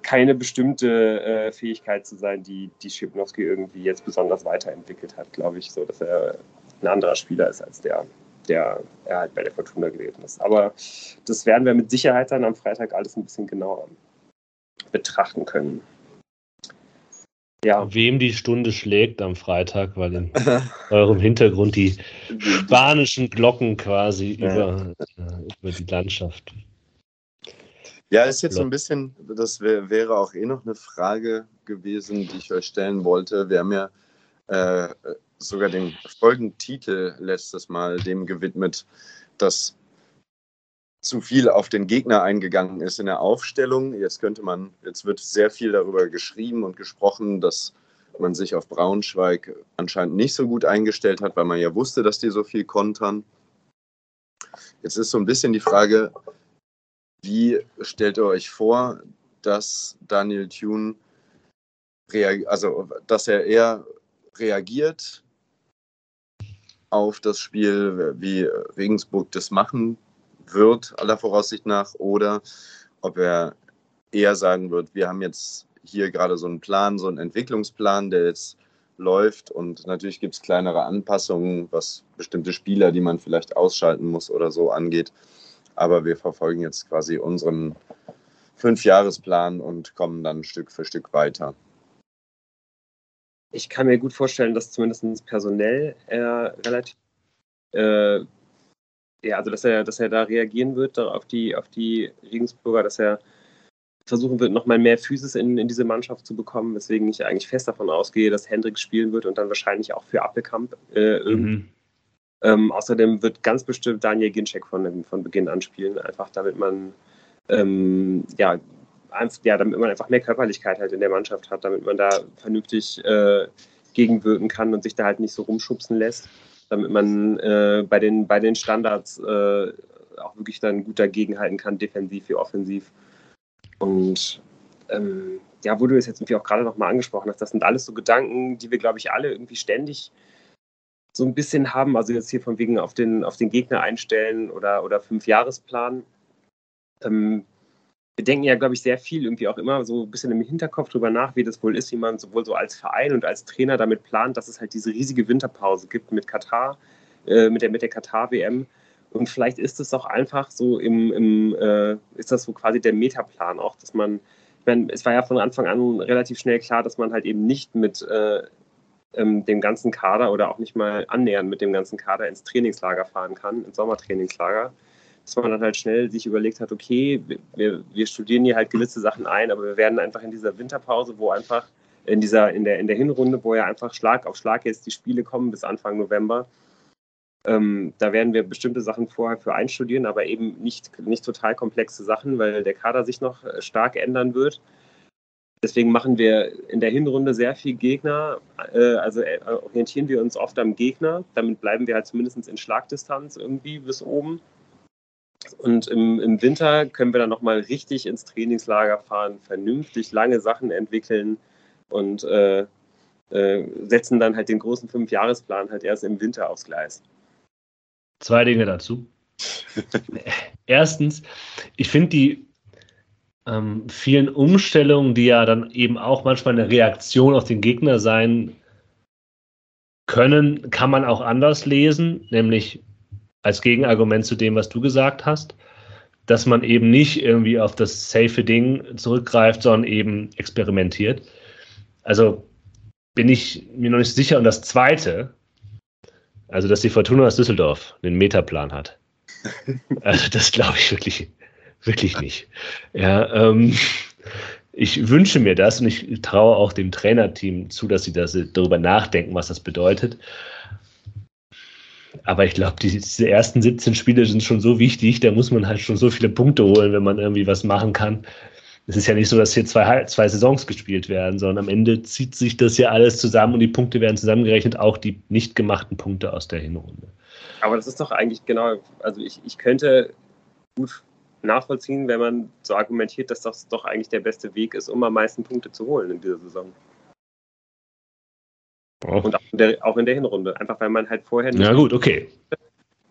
keine bestimmte äh, Fähigkeit zu sein, die, die Schipnowski irgendwie jetzt besonders weiterentwickelt hat, glaube ich, so dass er ein anderer Spieler ist als der, der er halt bei der Fortuna gewesen ist. Aber das werden wir mit Sicherheit dann am Freitag alles ein bisschen genauer betrachten können ja. wem die Stunde schlägt am Freitag, weil in eurem Hintergrund die spanischen Glocken quasi ja. über, äh, über die Landschaft. Ja, ist jetzt so ein bisschen, das wär, wäre auch eh noch eine Frage gewesen, die ich euch stellen wollte. Wir haben ja äh, sogar den Folgentitel letztes Mal dem gewidmet, dass zu viel auf den Gegner eingegangen ist in der Aufstellung. Jetzt könnte man, jetzt wird sehr viel darüber geschrieben und gesprochen, dass man sich auf Braunschweig anscheinend nicht so gut eingestellt hat, weil man ja wusste, dass die so viel kontern. Jetzt ist so ein bisschen die Frage, wie stellt ihr euch vor, dass Daniel Thune, also dass er eher reagiert auf das Spiel, wie Regensburg das machen wird, aller Voraussicht nach, oder ob er eher sagen wird, wir haben jetzt hier gerade so einen Plan, so einen Entwicklungsplan, der jetzt läuft und natürlich gibt es kleinere Anpassungen, was bestimmte Spieler, die man vielleicht ausschalten muss oder so angeht. Aber wir verfolgen jetzt quasi unseren Fünfjahresplan und kommen dann Stück für Stück weiter. Ich kann mir gut vorstellen, dass zumindest personell er relativ äh, ja, also dass er, dass er da reagieren wird auf die, auf die Regensburger, dass er versuchen wird, nochmal mehr Physis in, in diese Mannschaft zu bekommen, weswegen ich eigentlich fest davon ausgehe, dass Hendrik spielen wird und dann wahrscheinlich auch für Appelkamp äh, mhm. ähm, außerdem wird ganz bestimmt Daniel Ginczek von, von Beginn an spielen, einfach damit man ähm, ja, ja, damit man einfach mehr Körperlichkeit halt in der Mannschaft hat, damit man da vernünftig äh, gegenwirken kann und sich da halt nicht so rumschubsen lässt damit man äh, bei, den, bei den Standards äh, auch wirklich dann gut dagegenhalten kann, defensiv wie offensiv. Und ähm, ja, wo du es jetzt irgendwie auch gerade nochmal angesprochen hast, das sind alles so Gedanken, die wir, glaube ich, alle irgendwie ständig so ein bisschen haben. Also jetzt hier von wegen auf den, auf den Gegner einstellen oder, oder Fünfjahresplan. Ähm, wir denken ja, glaube ich, sehr viel irgendwie auch immer so ein bisschen im Hinterkopf drüber nach, wie das wohl ist, wie man sowohl so als Verein und als Trainer damit plant, dass es halt diese riesige Winterpause gibt mit Katar, äh, mit der, mit der Katar-WM. Und vielleicht ist es auch einfach so im, im äh, ist das so quasi der Metaplan auch, dass man, ich meine, es war ja von Anfang an relativ schnell klar, dass man halt eben nicht mit äh, ähm, dem ganzen Kader oder auch nicht mal annähernd mit dem ganzen Kader ins Trainingslager fahren kann, ins Sommertrainingslager dass man dann halt schnell sich überlegt hat, okay, wir, wir studieren hier halt gewisse Sachen ein, aber wir werden einfach in dieser Winterpause, wo einfach in dieser, in der, in der Hinrunde, wo ja einfach Schlag auf Schlag jetzt die Spiele kommen bis Anfang November, ähm, da werden wir bestimmte Sachen vorher für einstudieren, aber eben nicht, nicht total komplexe Sachen, weil der Kader sich noch äh, stark ändern wird. Deswegen machen wir in der Hinrunde sehr viel Gegner, äh, also äh, orientieren wir uns oft am Gegner. Damit bleiben wir halt zumindest in Schlagdistanz irgendwie bis oben. Und im, im Winter können wir dann nochmal richtig ins Trainingslager fahren, vernünftig lange Sachen entwickeln und äh, äh, setzen dann halt den großen Fünfjahresplan halt erst im Winter aufs Gleis. Zwei Dinge dazu. Erstens, ich finde die ähm, vielen Umstellungen, die ja dann eben auch manchmal eine Reaktion auf den Gegner sein können, kann man auch anders lesen, nämlich als Gegenargument zu dem, was du gesagt hast. dass man eben nicht irgendwie auf das safe Ding zurückgreift, sondern eben experimentiert. Also bin ich mir noch nicht sicher. Und das Zweite, also dass die Fortuna aus Düsseldorf den Metaplan hat. Also das glaube ich wirklich, wirklich nicht. Ja, ähm, ich wünsche mir das und ich traue auch dem Trainerteam zu, dass sie das, darüber nachdenken, was das bedeutet. Aber ich glaube, diese ersten 17 Spiele sind schon so wichtig, da muss man halt schon so viele Punkte holen, wenn man irgendwie was machen kann. Es ist ja nicht so, dass hier zwei, zwei Saisons gespielt werden, sondern am Ende zieht sich das ja alles zusammen und die Punkte werden zusammengerechnet, auch die nicht gemachten Punkte aus der Hinrunde. Aber das ist doch eigentlich genau, also ich, ich könnte gut nachvollziehen, wenn man so argumentiert, dass das doch eigentlich der beste Weg ist, um am meisten Punkte zu holen in dieser Saison. Oh. Und auch in, der, auch in, der, Hinrunde. Einfach weil man halt vorher nicht ja, gut, okay.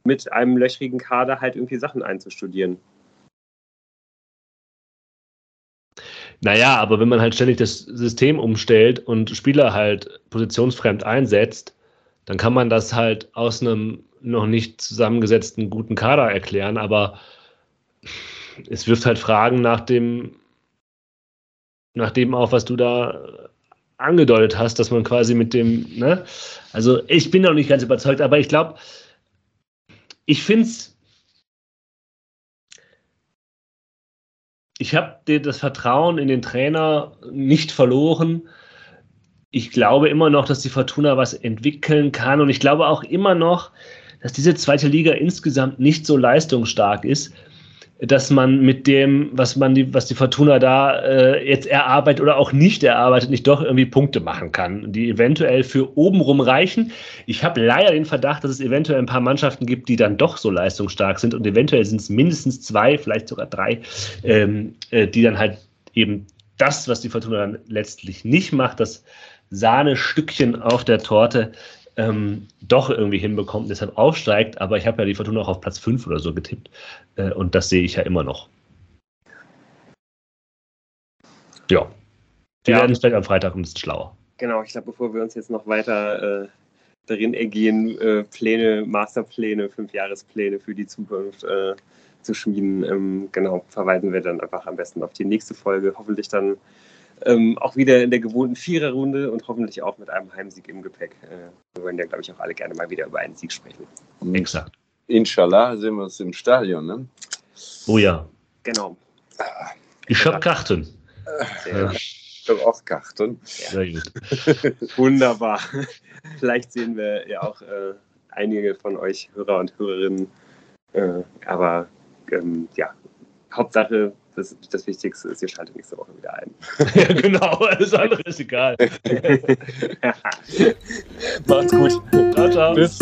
mit einem löchrigen Kader halt irgendwie Sachen einzustudieren. Naja, aber wenn man halt ständig das System umstellt und Spieler halt positionsfremd einsetzt, dann kann man das halt aus einem noch nicht zusammengesetzten guten Kader erklären, aber es wirft halt Fragen nach dem, nach dem auf, was du da angedeutet hast, dass man quasi mit dem, ne? Also ich bin noch nicht ganz überzeugt, aber ich glaube, ich finde es, ich habe das Vertrauen in den Trainer nicht verloren. Ich glaube immer noch, dass die Fortuna was entwickeln kann und ich glaube auch immer noch, dass diese zweite Liga insgesamt nicht so leistungsstark ist dass man mit dem, was man die, was die Fortuna da äh, jetzt erarbeitet oder auch nicht erarbeitet, nicht doch irgendwie Punkte machen kann, die eventuell für obenrum reichen. Ich habe leider den Verdacht, dass es eventuell ein paar Mannschaften gibt, die dann doch so leistungsstark sind und eventuell sind es mindestens zwei, vielleicht sogar drei, ähm, äh, die dann halt eben das, was die Fortuna dann letztlich nicht macht, das Sahnestückchen auf der Torte ähm, doch irgendwie hinbekommt und deshalb aufsteigt. Aber ich habe ja die Fortuna auch auf Platz 5 oder so getippt. Äh, und das sehe ich ja immer noch. Ja. Wir ja. werden vielleicht am Freitag ein bisschen schlauer. Genau, ich glaube, bevor wir uns jetzt noch weiter äh, darin ergehen, äh, Pläne, Masterpläne, Fünfjahrespläne für die Zukunft äh, zu schmieden, ähm, genau, verweisen wir dann einfach am besten auf die nächste Folge. Hoffentlich dann ähm, auch wieder in der gewohnten Viererrunde und hoffentlich auch mit einem Heimsieg im Gepäck. Äh, wir wollen ja, glaube ich, auch alle gerne mal wieder über einen Sieg sprechen. Exakt. Inshallah sehen wir uns im Stadion, ne? Oh ja. Genau. Ich habe Karten. Ja. Ich habe auch Karten. Sehr gut. Wunderbar. Vielleicht sehen wir ja auch äh, einige von euch Hörer und Hörerinnen. Äh, aber ähm, ja, Hauptsache, das, das Wichtigste ist, ihr schaltet nächste Woche wieder ein. ja, genau, alles andere ist egal. Macht's gut. Ciao, ciao. Bis.